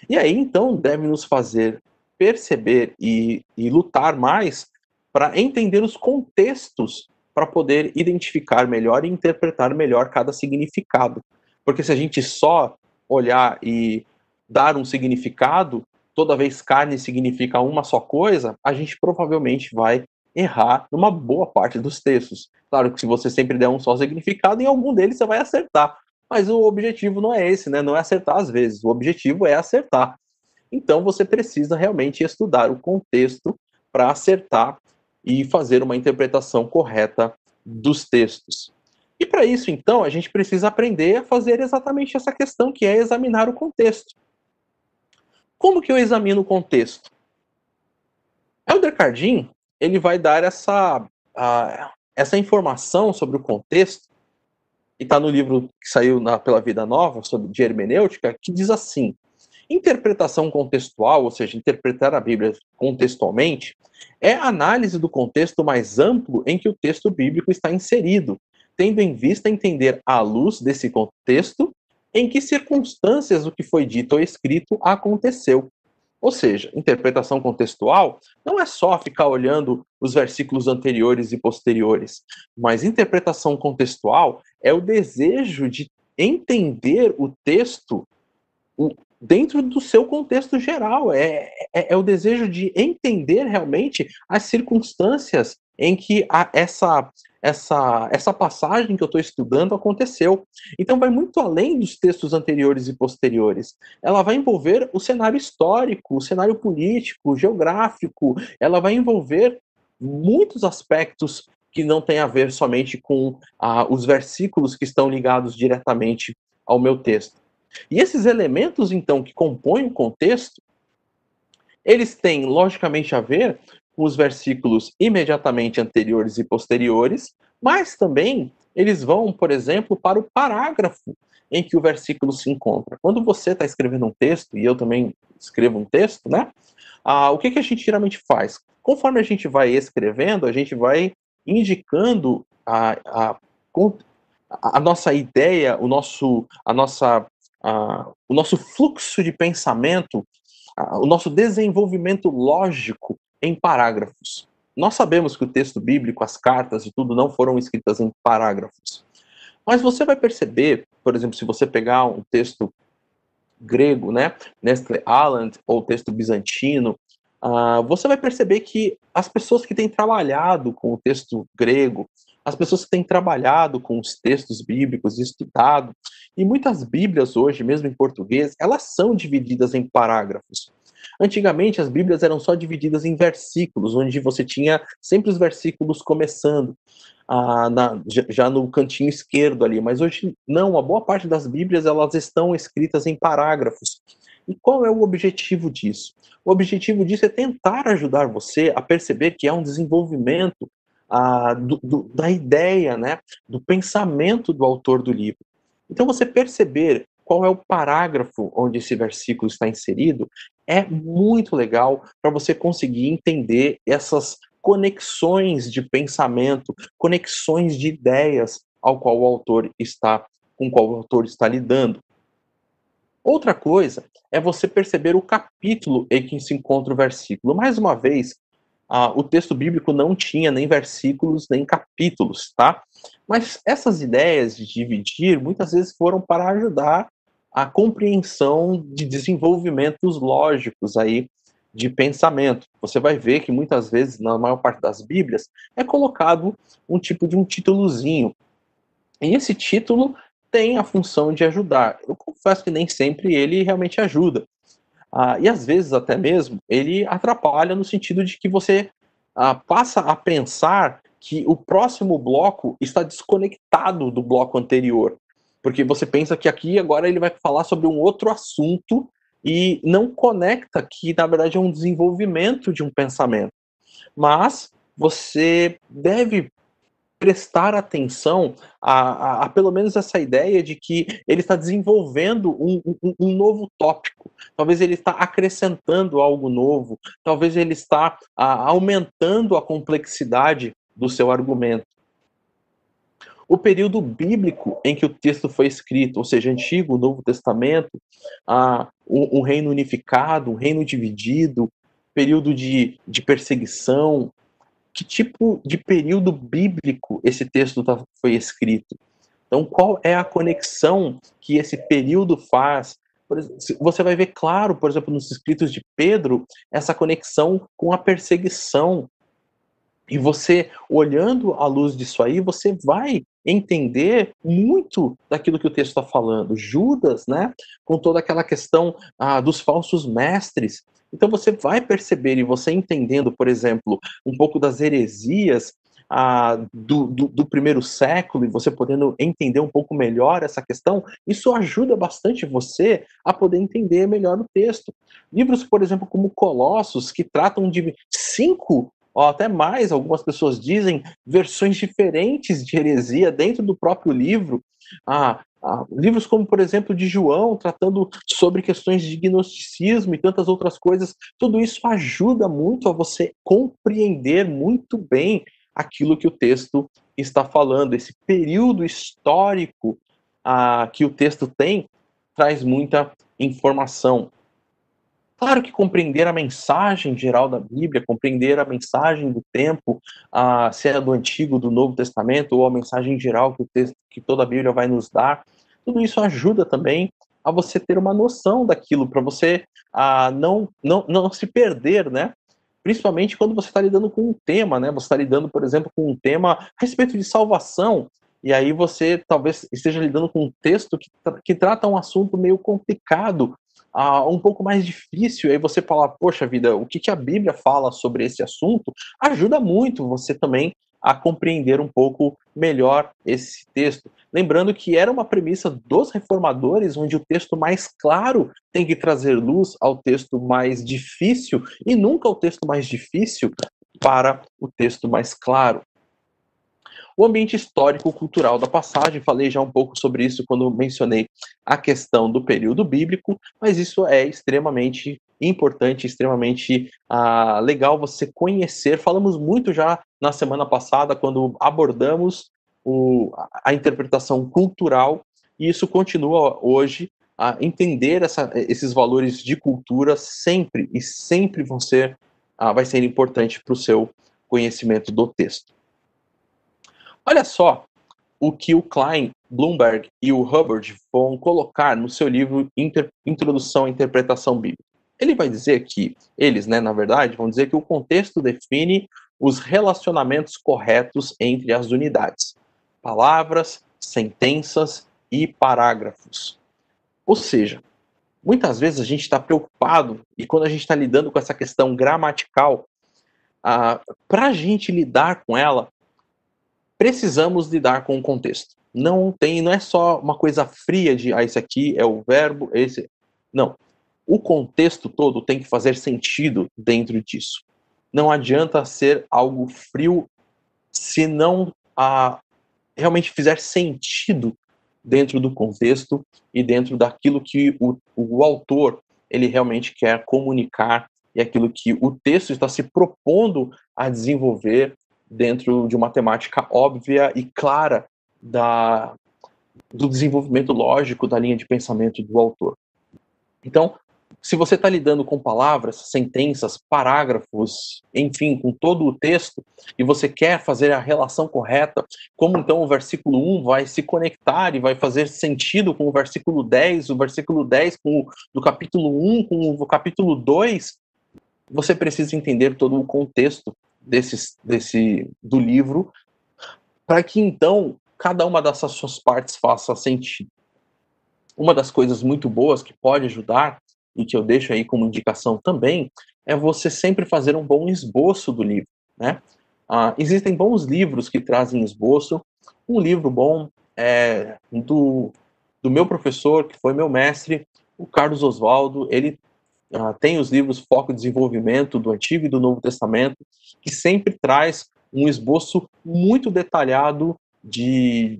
E aí então deve nos fazer perceber e, e lutar mais para entender os contextos para poder identificar melhor e interpretar melhor cada significado. Porque se a gente só olhar e dar um significado, toda vez carne significa uma só coisa, a gente provavelmente vai errar numa boa parte dos textos. Claro que se você sempre der um só significado, em algum deles você vai acertar. Mas o objetivo não é esse, né? Não é acertar às vezes. O objetivo é acertar. Então você precisa realmente estudar o contexto para acertar e fazer uma interpretação correta dos textos. E para isso, então, a gente precisa aprender a fazer exatamente essa questão, que é examinar o contexto. Como que eu examino o contexto? Elder Cardin, ele vai dar essa, essa informação sobre o contexto, e está no livro que saiu na, pela Vida Nova, sobre de hermenêutica, que diz assim, interpretação contextual, ou seja, interpretar a Bíblia contextualmente, é análise do contexto mais amplo em que o texto bíblico está inserido, tendo em vista entender à luz desse contexto em que circunstâncias o que foi dito ou escrito aconteceu. Ou seja, interpretação contextual não é só ficar olhando os versículos anteriores e posteriores, mas interpretação contextual é o desejo de entender o texto dentro do seu contexto geral. É, é, é, o desejo de entender realmente as circunstâncias em que a, essa, essa, essa passagem que eu estou estudando aconteceu. Então, vai muito além dos textos anteriores e posteriores. Ela vai envolver o cenário histórico, o cenário político, geográfico, ela vai envolver muitos aspectos que não têm a ver somente com ah, os versículos que estão ligados diretamente ao meu texto. E esses elementos, então, que compõem o contexto, eles têm, logicamente, a ver com os versículos imediatamente anteriores e posteriores, mas também eles vão, por exemplo, para o parágrafo em que o versículo se encontra. Quando você está escrevendo um texto, e eu também escrevo um texto, né? Ah, o que, que a gente geralmente faz? Conforme a gente vai escrevendo, a gente vai indicando a, a, a nossa ideia, o nosso, a nossa o nosso fluxo de pensamento, o nosso desenvolvimento lógico em parágrafos. Nós sabemos que o texto bíblico, as cartas e tudo não foram escritas em parágrafos. Mas você vai perceber, por exemplo, se você pegar um texto grego, né, Nestle Aland, ou texto bizantino, uh, você vai perceber que as pessoas que têm trabalhado com o texto grego, as pessoas que têm trabalhado com os textos bíblicos, estudado, e muitas Bíblias hoje, mesmo em português, elas são divididas em parágrafos. Antigamente as Bíblias eram só divididas em versículos, onde você tinha sempre os versículos começando, ah, na, já no cantinho esquerdo ali, mas hoje não, a boa parte das Bíblias elas estão escritas em parágrafos. E qual é o objetivo disso? O objetivo disso é tentar ajudar você a perceber que é um desenvolvimento do, do, da ideia, né, do pensamento do autor do livro. Então, você perceber qual é o parágrafo onde esse versículo está inserido é muito legal para você conseguir entender essas conexões de pensamento, conexões de ideias ao qual o autor está com qual o autor está lidando. Outra coisa é você perceber o capítulo em que se encontra o versículo. Mais uma vez, ah, o texto bíblico não tinha nem versículos nem capítulos, tá? Mas essas ideias de dividir muitas vezes foram para ajudar a compreensão de desenvolvimentos lógicos aí de pensamento. Você vai ver que muitas vezes, na maior parte das Bíblias, é colocado um tipo de um títulozinho. E esse título tem a função de ajudar. Eu confesso que nem sempre ele realmente ajuda. Ah, e às vezes até mesmo ele atrapalha no sentido de que você ah, passa a pensar que o próximo bloco está desconectado do bloco anterior. porque você pensa que aqui agora ele vai falar sobre um outro assunto e não conecta que na verdade é um desenvolvimento de um pensamento. Mas você deve prestar atenção a, a, a, pelo menos essa ideia de que ele está desenvolvendo um, um, um, novo tópico, talvez ele está acrescentando algo novo, talvez ele está a, aumentando a complexidade do seu argumento. O período bíblico em que o texto foi escrito, ou seja, Antigo, Novo Testamento, a, um, reino unificado, um reino dividido, período de, de perseguição, que tipo de período bíblico esse texto tá, foi escrito. Então, qual é a conexão que esse período faz? Você vai ver claro, por exemplo, nos escritos de Pedro, essa conexão com a perseguição. E você, olhando à luz disso aí, você vai entender muito daquilo que o texto está falando. Judas, né, com toda aquela questão ah, dos falsos mestres, então você vai perceber e você entendendo, por exemplo, um pouco das heresias ah, do, do, do, primeiro século e você podendo entender um pouco melhor essa questão, isso ajuda bastante você a poder entender melhor o texto. Livros, por exemplo, como Colossos, que tratam de cinco ou até mais, algumas pessoas dizem, versões diferentes de heresia dentro do próprio livro. Ah, ah, livros como, por exemplo, de João, tratando sobre questões de gnosticismo e tantas outras coisas, tudo isso ajuda muito a você compreender muito bem aquilo que o texto está falando. Esse período histórico ah, que o texto tem traz muita informação. Claro que compreender a mensagem geral da Bíblia, compreender a mensagem do tempo, a, se é do Antigo, do Novo Testamento, ou a mensagem geral que, o texto, que toda a Bíblia vai nos dar, tudo isso ajuda também a você ter uma noção daquilo, para você a, não, não, não se perder, né? Principalmente quando você está lidando com um tema, né? Você está lidando, por exemplo, com um tema a respeito de salvação, e aí você talvez esteja lidando com um texto que, que trata um assunto meio complicado, um pouco mais difícil, aí você fala, poxa vida, o que, que a Bíblia fala sobre esse assunto, ajuda muito você também a compreender um pouco melhor esse texto. Lembrando que era uma premissa dos reformadores, onde o texto mais claro tem que trazer luz ao texto mais difícil, e nunca o texto mais difícil para o texto mais claro. O ambiente histórico-cultural da passagem, falei já um pouco sobre isso quando mencionei a questão do período bíblico, mas isso é extremamente importante, extremamente ah, legal você conhecer. Falamos muito já na semana passada, quando abordamos o, a interpretação cultural, e isso continua hoje a entender essa, esses valores de cultura sempre e sempre vão ser, ah, vai ser importante para o seu conhecimento do texto. Olha só o que o Klein, Bloomberg e o Hubbard vão colocar no seu livro Inter Introdução à Interpretação Bíblica. Ele vai dizer que, eles, né, na verdade, vão dizer que o contexto define os relacionamentos corretos entre as unidades, palavras, sentenças e parágrafos. Ou seja, muitas vezes a gente está preocupado e quando a gente está lidando com essa questão gramatical, ah, para a gente lidar com ela, precisamos lidar com o contexto. Não tem, não é só uma coisa fria de ah, esse aqui é o verbo, esse. Não. O contexto todo tem que fazer sentido dentro disso. Não adianta ser algo frio se não ah, realmente fizer sentido dentro do contexto e dentro daquilo que o, o autor ele realmente quer comunicar e aquilo que o texto está se propondo a desenvolver dentro de uma temática óbvia e clara da, do desenvolvimento lógico da linha de pensamento do autor. Então, se você está lidando com palavras, sentenças, parágrafos, enfim, com todo o texto, e você quer fazer a relação correta, como então o versículo 1 vai se conectar e vai fazer sentido com o versículo 10, o versículo 10 com o, do capítulo 1 com o capítulo 2, você precisa entender todo o contexto desse, desse, do livro, para que então cada uma dessas suas partes faça sentido. Uma das coisas muito boas que pode ajudar, e que eu deixo aí como indicação também, é você sempre fazer um bom esboço do livro. Né? Ah, existem bons livros que trazem esboço. Um livro bom é do do meu professor, que foi meu mestre, o Carlos Oswaldo. Ele uh, tem os livros Foco e Desenvolvimento do Antigo e do Novo Testamento, que sempre traz um esboço muito detalhado de,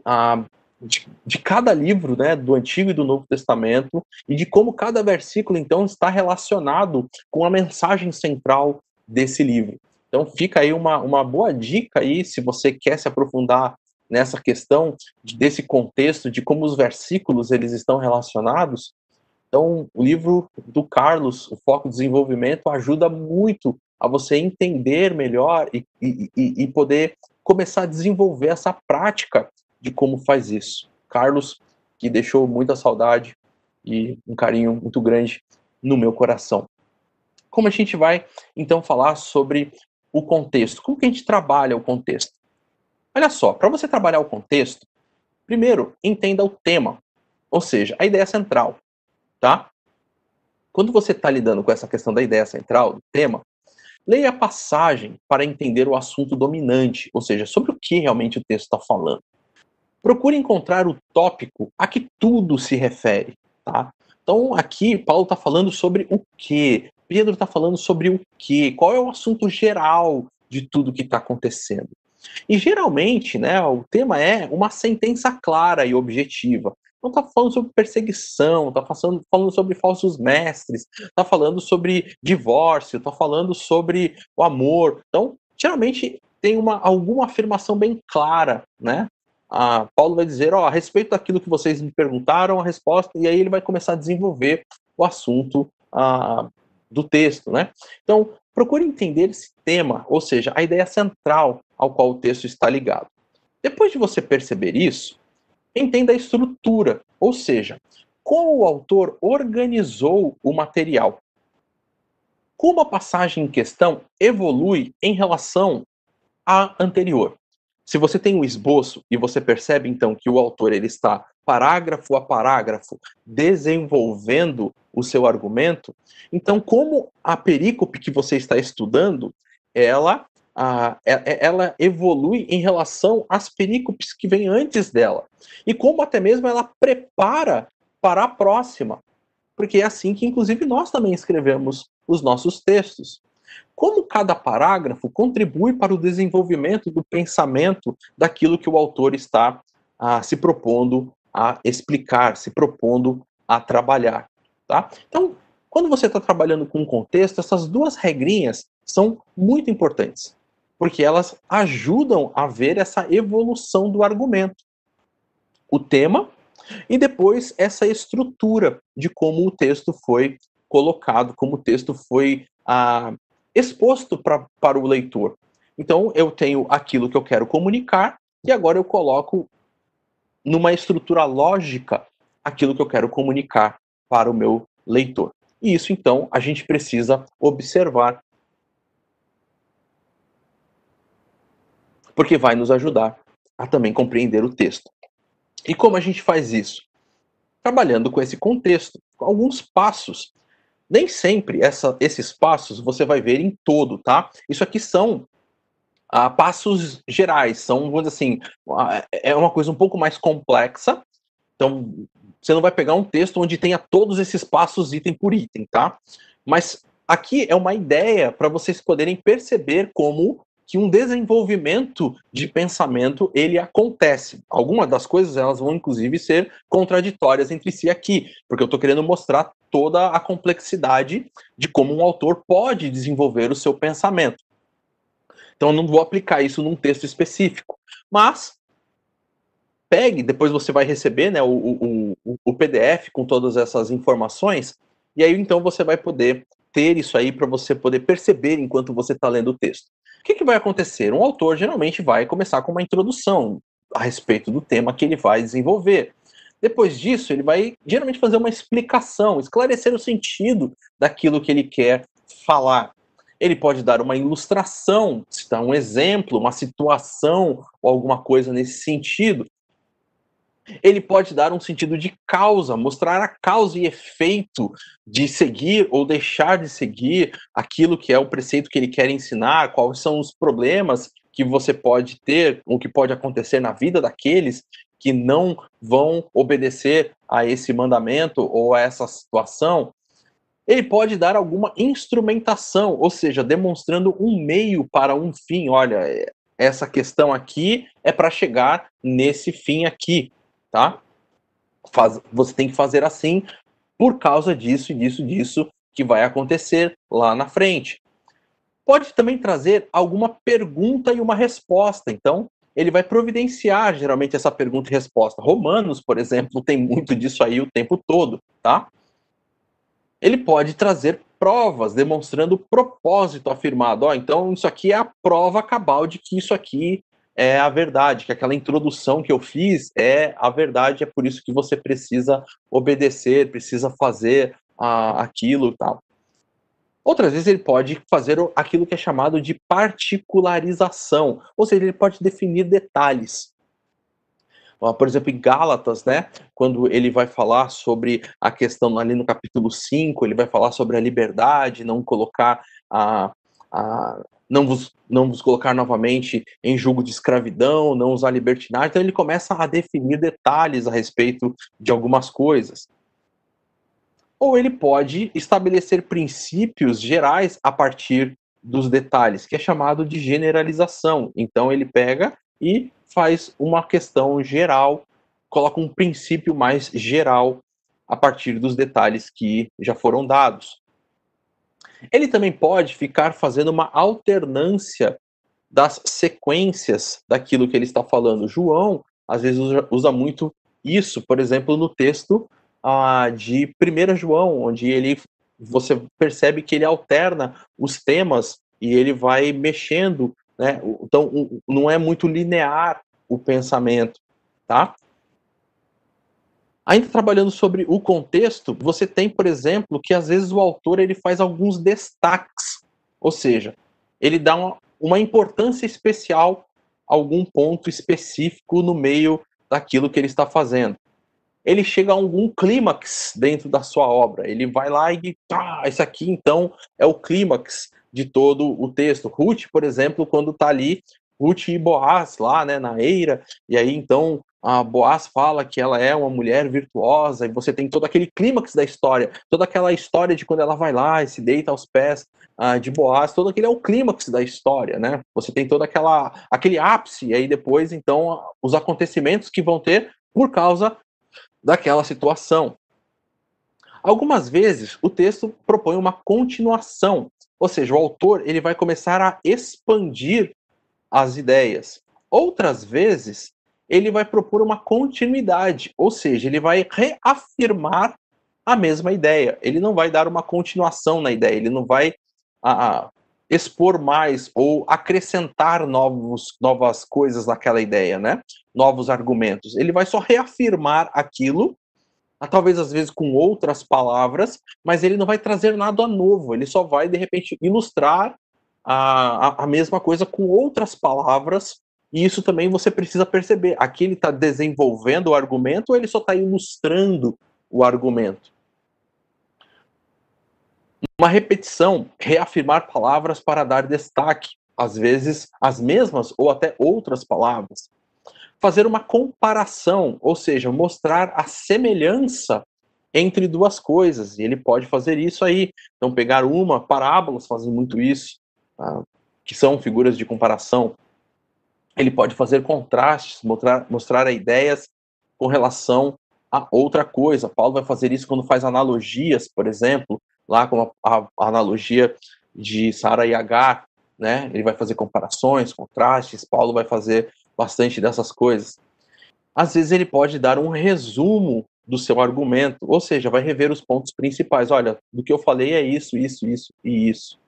uh, de, de, cada livro, né, do Antigo e do Novo Testamento, e de como cada versículo, então, está relacionado com a mensagem central desse livro. Então, fica aí uma, uma boa dica aí, se você quer se aprofundar nessa questão desse contexto de como os versículos eles estão relacionados. Então, o livro do Carlos, o Foco Desenvolvimento, ajuda muito a você entender melhor e, e, e poder começar a desenvolver essa prática de como faz isso. Carlos, que deixou muita saudade e um carinho muito grande no meu coração. Como a gente vai então falar sobre o contexto? Como que a gente trabalha o contexto? Olha só, para você trabalhar o contexto, primeiro entenda o tema, ou seja, a ideia central, tá? Quando você está lidando com essa questão da ideia central, do tema, leia a passagem para entender o assunto dominante, ou seja, sobre o que realmente o texto está falando. Procure encontrar o tópico a que tudo se refere, tá? Então, aqui, Paulo está falando sobre o que, Pedro está falando sobre o que, qual é o assunto geral de tudo que está acontecendo. E geralmente, né, o tema é uma sentença clara e objetiva. Não está falando sobre perseguição, está falando, falando sobre falsos mestres, está falando sobre divórcio, está falando sobre o amor. Então, geralmente tem uma, alguma afirmação bem clara, né? Ah, Paulo vai dizer, ó, a respeito daquilo que vocês me perguntaram, a resposta, e aí ele vai começar a desenvolver o assunto ah, do texto, né? Então, procure entender esse tema, ou seja, a ideia central ao qual o texto está ligado. Depois de você perceber isso, entenda a estrutura, ou seja, como o autor organizou o material. Como a passagem em questão evolui em relação à anterior. Se você tem um esboço e você percebe então que o autor ele está parágrafo a parágrafo desenvolvendo o seu argumento, então como a perícope que você está estudando, ela a, é, é, ela evolui em relação às perícopes que vêm antes dela. E como até mesmo ela prepara para a próxima. Porque é assim que, inclusive, nós também escrevemos os nossos textos. Como cada parágrafo contribui para o desenvolvimento do pensamento daquilo que o autor está ah, se propondo a explicar, se propondo a trabalhar. Tá? Então, quando você está trabalhando com um contexto, essas duas regrinhas são muito importantes porque elas ajudam a ver essa evolução do argumento. O tema e depois essa estrutura de como o texto foi colocado, como o texto foi ah, exposto pra, para o leitor. Então, eu tenho aquilo que eu quero comunicar e agora eu coloco numa estrutura lógica aquilo que eu quero comunicar para o meu leitor. E isso, então, a gente precisa observar porque vai nos ajudar a também compreender o texto. E como a gente faz isso? Trabalhando com esse contexto, com alguns passos. Nem sempre essa, esses passos você vai ver em todo, tá? Isso aqui são ah, passos gerais, são, vamos dizer assim, ah, é uma coisa um pouco mais complexa. Então, você não vai pegar um texto onde tenha todos esses passos item por item, tá? Mas aqui é uma ideia para vocês poderem perceber como que um desenvolvimento de pensamento ele acontece. Algumas das coisas elas vão inclusive ser contraditórias entre si aqui, porque eu estou querendo mostrar toda a complexidade de como um autor pode desenvolver o seu pensamento. Então eu não vou aplicar isso num texto específico, mas pegue, depois você vai receber né, o, o, o PDF com todas essas informações, e aí então você vai poder ter isso aí para você poder perceber enquanto você está lendo o texto. Que, que vai acontecer? Um autor geralmente vai começar com uma introdução a respeito do tema que ele vai desenvolver. Depois disso, ele vai geralmente fazer uma explicação, esclarecer o sentido daquilo que ele quer falar. Ele pode dar uma ilustração, citar um exemplo, uma situação ou alguma coisa nesse sentido ele pode dar um sentido de causa, mostrar a causa e efeito de seguir ou deixar de seguir aquilo que é o preceito que ele quer ensinar, quais são os problemas que você pode ter, o que pode acontecer na vida daqueles que não vão obedecer a esse mandamento ou a essa situação, ele pode dar alguma instrumentação, ou seja, demonstrando um meio para um fim. Olha, essa questão aqui é para chegar nesse fim aqui, tá? Faz, você tem que fazer assim por causa disso e disso, disso que vai acontecer lá na frente. Pode também trazer alguma pergunta e uma resposta. Então, ele vai providenciar geralmente essa pergunta e resposta. Romanos, por exemplo, tem muito disso aí o tempo todo, tá? Ele pode trazer provas demonstrando o propósito afirmado. Ó, então isso aqui é a prova cabal de que isso aqui é a verdade, que aquela introdução que eu fiz é a verdade, é por isso que você precisa obedecer, precisa fazer ah, aquilo tal. Outras vezes ele pode fazer aquilo que é chamado de particularização, ou seja, ele pode definir detalhes. Por exemplo, em Gálatas, né, quando ele vai falar sobre a questão ali no capítulo 5, ele vai falar sobre a liberdade, não colocar a, a não vos, não vos colocar novamente em julgo de escravidão, não usar libertinagem. Então ele começa a definir detalhes a respeito de algumas coisas. Ou ele pode estabelecer princípios gerais a partir dos detalhes, que é chamado de generalização. Então ele pega e faz uma questão geral, coloca um princípio mais geral a partir dos detalhes que já foram dados. Ele também pode ficar fazendo uma alternância das sequências daquilo que ele está falando. João, às vezes, usa, muito isso, por exemplo, no texto ah, de 1 João, onde ele você percebe que ele alterna os temas e ele vai mexendo né? Então, não é muito linear o pensamento, tá? Ainda trabalhando sobre o contexto, você tem, por exemplo, que às vezes o autor ele faz alguns destaques, ou seja, ele dá uma, uma importância especial a algum ponto específico no meio daquilo que ele está fazendo. Ele chega a algum clímax dentro da sua obra. Ele vai lá e, ah, esse aqui então é o clímax de todo o texto. Ruth, por exemplo, quando está ali, Ruth e Boaz lá, né, na eira, e aí então a Boaz fala que ela é uma mulher virtuosa, e você tem todo aquele clímax da história, toda aquela história de quando ela vai lá e se deita aos pés uh, de Boaz, todo aquele é o clímax da história, né? Você tem todo aquela, aquele ápice, e aí depois, então, os acontecimentos que vão ter por causa daquela situação. Algumas vezes o texto propõe uma continuação, ou seja, o autor ele vai começar a expandir as ideias. Outras vezes, ele vai propor uma continuidade, ou seja, ele vai reafirmar a mesma ideia. Ele não vai dar uma continuação na ideia, ele não vai a, a, expor mais ou acrescentar novos, novas coisas naquela ideia, né? Novos argumentos. Ele vai só reafirmar aquilo talvez às vezes com outras palavras, mas ele não vai trazer nada novo, ele só vai, de repente, ilustrar a, a, a mesma coisa com outras palavras, e isso também você precisa perceber. Aqui ele está desenvolvendo o argumento ou ele só está ilustrando o argumento? Uma repetição, reafirmar palavras para dar destaque, às vezes as mesmas ou até outras palavras fazer uma comparação, ou seja, mostrar a semelhança entre duas coisas. E ele pode fazer isso aí. Então, pegar uma, parábolas fazem muito isso, tá? que são figuras de comparação. Ele pode fazer contrastes, mostrar, mostrar ideias com relação a outra coisa. Paulo vai fazer isso quando faz analogias, por exemplo, lá com a, a analogia de Sara e Agar, né? Ele vai fazer comparações, contrastes. Paulo vai fazer bastante dessas coisas. Às vezes ele pode dar um resumo do seu argumento, ou seja, vai rever os pontos principais. Olha, do que eu falei é isso, isso, isso e isso.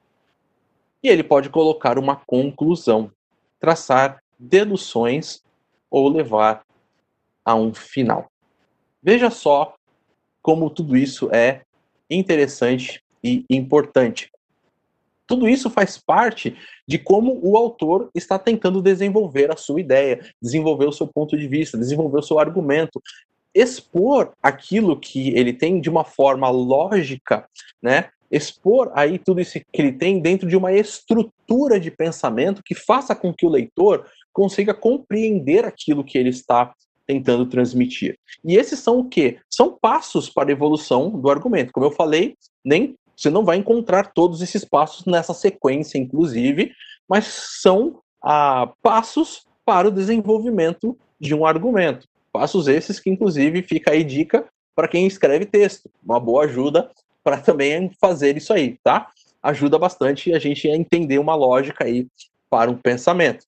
E ele pode colocar uma conclusão, traçar deduções ou levar a um final. Veja só como tudo isso é interessante e importante. Tudo isso faz parte de como o autor está tentando desenvolver a sua ideia, desenvolver o seu ponto de vista, desenvolver o seu argumento, expor aquilo que ele tem de uma forma lógica, né? Expor aí tudo isso que ele tem dentro de uma estrutura de pensamento que faça com que o leitor consiga compreender aquilo que ele está tentando transmitir. E esses são o quê? São passos para a evolução do argumento. Como eu falei, nem você não vai encontrar todos esses passos nessa sequência, inclusive, mas são ah, passos para o desenvolvimento de um argumento. Passos esses que, inclusive, fica aí dica para quem escreve texto. Uma boa ajuda para também fazer isso aí, tá? Ajuda bastante a gente a entender uma lógica aí para um pensamento.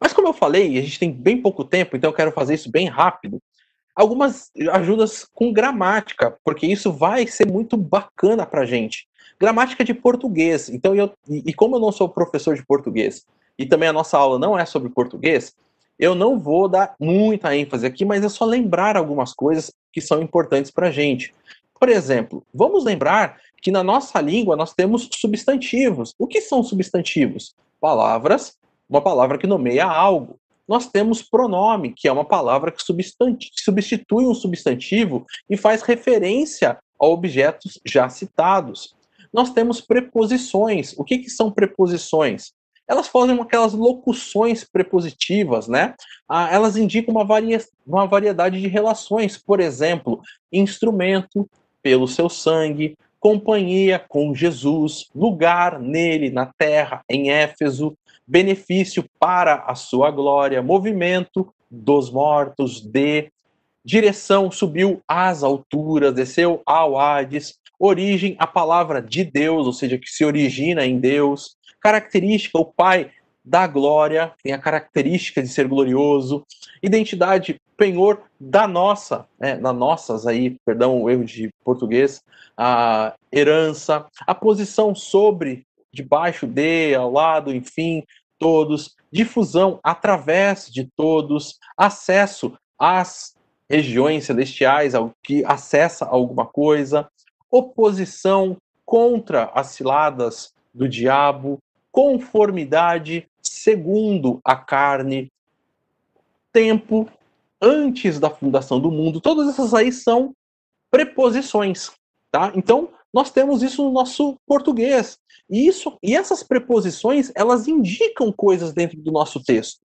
Mas como eu falei, a gente tem bem pouco tempo, então eu quero fazer isso bem rápido. Algumas ajudas com gramática, porque isso vai ser muito bacana para a gente. Gramática de português. Então, eu, e como eu não sou professor de português, e também a nossa aula não é sobre português, eu não vou dar muita ênfase aqui, mas é só lembrar algumas coisas que são importantes para a gente. Por exemplo, vamos lembrar que na nossa língua nós temos substantivos. O que são substantivos? Palavras, uma palavra que nomeia algo. Nós temos pronome, que é uma palavra que substitui um substantivo e faz referência a objetos já citados. Nós temos preposições. O que, que são preposições? elas fazem aquelas locuções prepositivas, né? Ah, elas indicam uma, varia uma variedade de relações, por exemplo, instrumento, pelo seu sangue, companhia com Jesus, lugar nele, na terra, em Éfeso, benefício para a sua glória, movimento dos mortos, de direção, subiu às alturas, desceu ao Hades, origem, a palavra de Deus, ou seja, que se origina em Deus, Característica, o Pai da glória, tem a característica de ser glorioso. Identidade, penhor da nossa, né, da nossas aí, perdão o erro de português, a herança, a posição sobre, debaixo de, ao lado, enfim, todos, difusão através de todos, acesso às regiões celestiais, ao que acessa alguma coisa, oposição contra as ciladas do diabo, conformidade segundo a carne, tempo antes da fundação do mundo. Todas essas aí são preposições, tá? Então, nós temos isso no nosso português. E isso e essas preposições, elas indicam coisas dentro do nosso texto.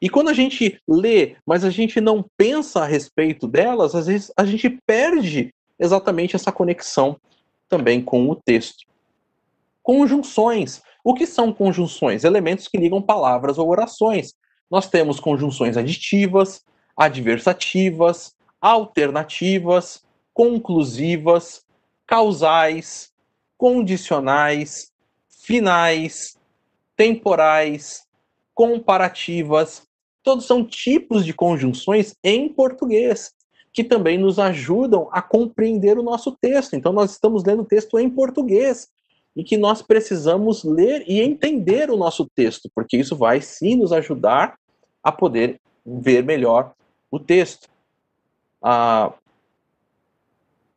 E quando a gente lê, mas a gente não pensa a respeito delas, às vezes a gente perde exatamente essa conexão também com o texto. Conjunções. O que são conjunções? Elementos que ligam palavras ou orações. Nós temos conjunções aditivas, adversativas, alternativas, conclusivas, causais, condicionais, finais, temporais, comparativas. Todos são tipos de conjunções em português que também nos ajudam a compreender o nosso texto. Então, nós estamos lendo o texto em português e que nós precisamos ler e entender o nosso texto, porque isso vai sim nos ajudar a poder ver melhor o texto. Ah,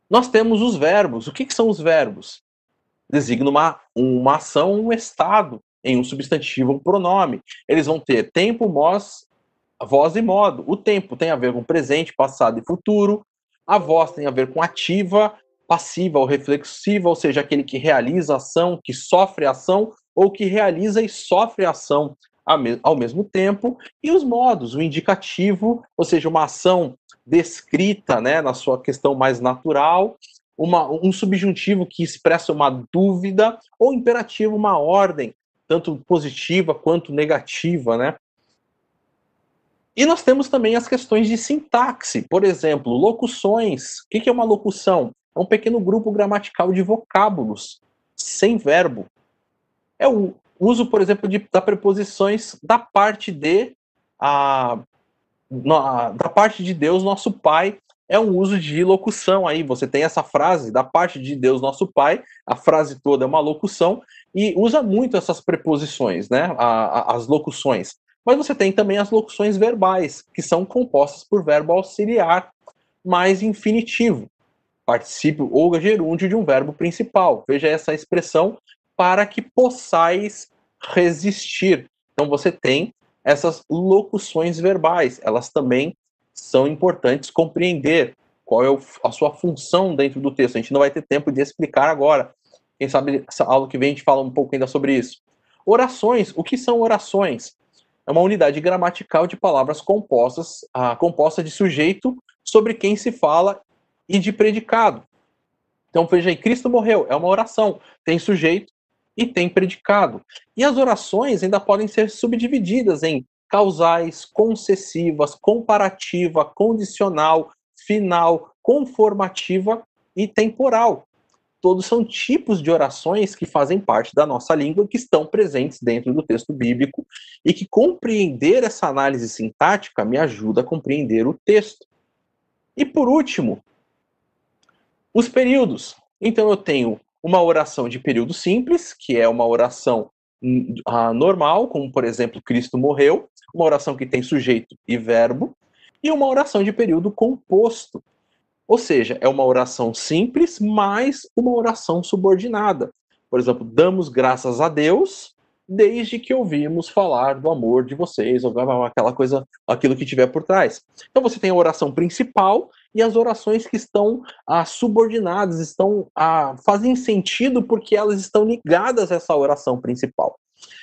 nós temos os verbos. O que, que são os verbos? Designa uma, uma ação, um estado em um substantivo, um pronome. Eles vão ter tempo, voz, voz e modo. O tempo tem a ver com presente, passado e futuro. A voz tem a ver com ativa, passiva ou reflexiva, ou seja, aquele que realiza ação, que sofre ação, ou que realiza e sofre ação ao mesmo tempo, e os modos, o indicativo, ou seja, uma ação descrita né, na sua questão mais natural, uma, um subjuntivo que expressa uma dúvida, ou imperativo, uma ordem, tanto positiva quanto negativa, né? E nós temos também as questões de sintaxe, por exemplo, locuções. O que é uma locução? É um pequeno grupo gramatical de vocábulos, sem verbo. É o uso, por exemplo, de, da preposições da parte de a, na, da parte de Deus, nosso Pai, é um uso de locução aí. Você tem essa frase da parte de Deus, nosso Pai, a frase toda é uma locução e usa muito essas preposições, né? A, a, as locuções. Mas você tem também as locuções verbais, que são compostas por verbo auxiliar mais infinitivo particípio ou gerúndio de um verbo principal. Veja essa expressão para que possais resistir. Então você tem essas locuções verbais, elas também são importantes compreender qual é a sua função dentro do texto. A gente não vai ter tempo de explicar agora. Quem sabe essa aula que vem a gente fala um pouco ainda sobre isso. Orações, o que são orações? é uma unidade gramatical de palavras compostas, ah, composta de sujeito sobre quem se fala e de predicado. Então veja aí, Cristo morreu, é uma oração, tem sujeito e tem predicado. E as orações ainda podem ser subdivididas em causais, concessivas, comparativa, condicional, final, conformativa e temporal. Todos são tipos de orações que fazem parte da nossa língua, que estão presentes dentro do texto bíblico e que compreender essa análise sintática me ajuda a compreender o texto. E por último, os períodos. Então eu tenho uma oração de período simples, que é uma oração uh, normal, como por exemplo, Cristo morreu, uma oração que tem sujeito e verbo, e uma oração de período composto. Ou seja, é uma oração simples, mas uma oração subordinada. Por exemplo, damos graças a Deus desde que ouvimos falar do amor de vocês, ou aquela coisa, aquilo que tiver por trás. Então você tem a oração principal e as orações que estão ah, subordinadas, estão ah, fazem sentido porque elas estão ligadas a essa oração principal.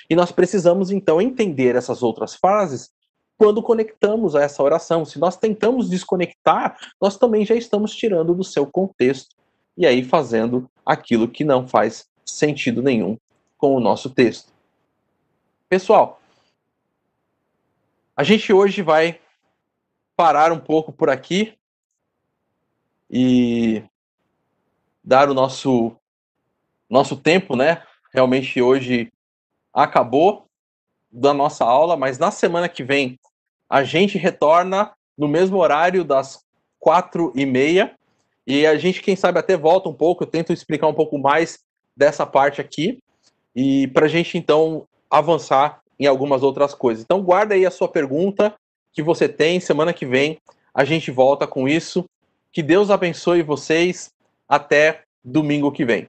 E nós precisamos então entender essas outras frases quando conectamos a essa oração. Se nós tentamos desconectar, nós também já estamos tirando do seu contexto e aí fazendo aquilo que não faz sentido nenhum com o nosso texto. Pessoal, a gente hoje vai parar um pouco por aqui e dar o nosso nosso tempo, né? Realmente hoje acabou da nossa aula, mas na semana que vem a gente retorna no mesmo horário das quatro e meia e a gente, quem sabe, até volta um pouco. Eu tento explicar um pouco mais dessa parte aqui e para a gente então avançar em algumas outras coisas. Então guarda aí a sua pergunta que você tem. Semana que vem a gente volta com isso. Que Deus abençoe vocês. Até domingo que vem.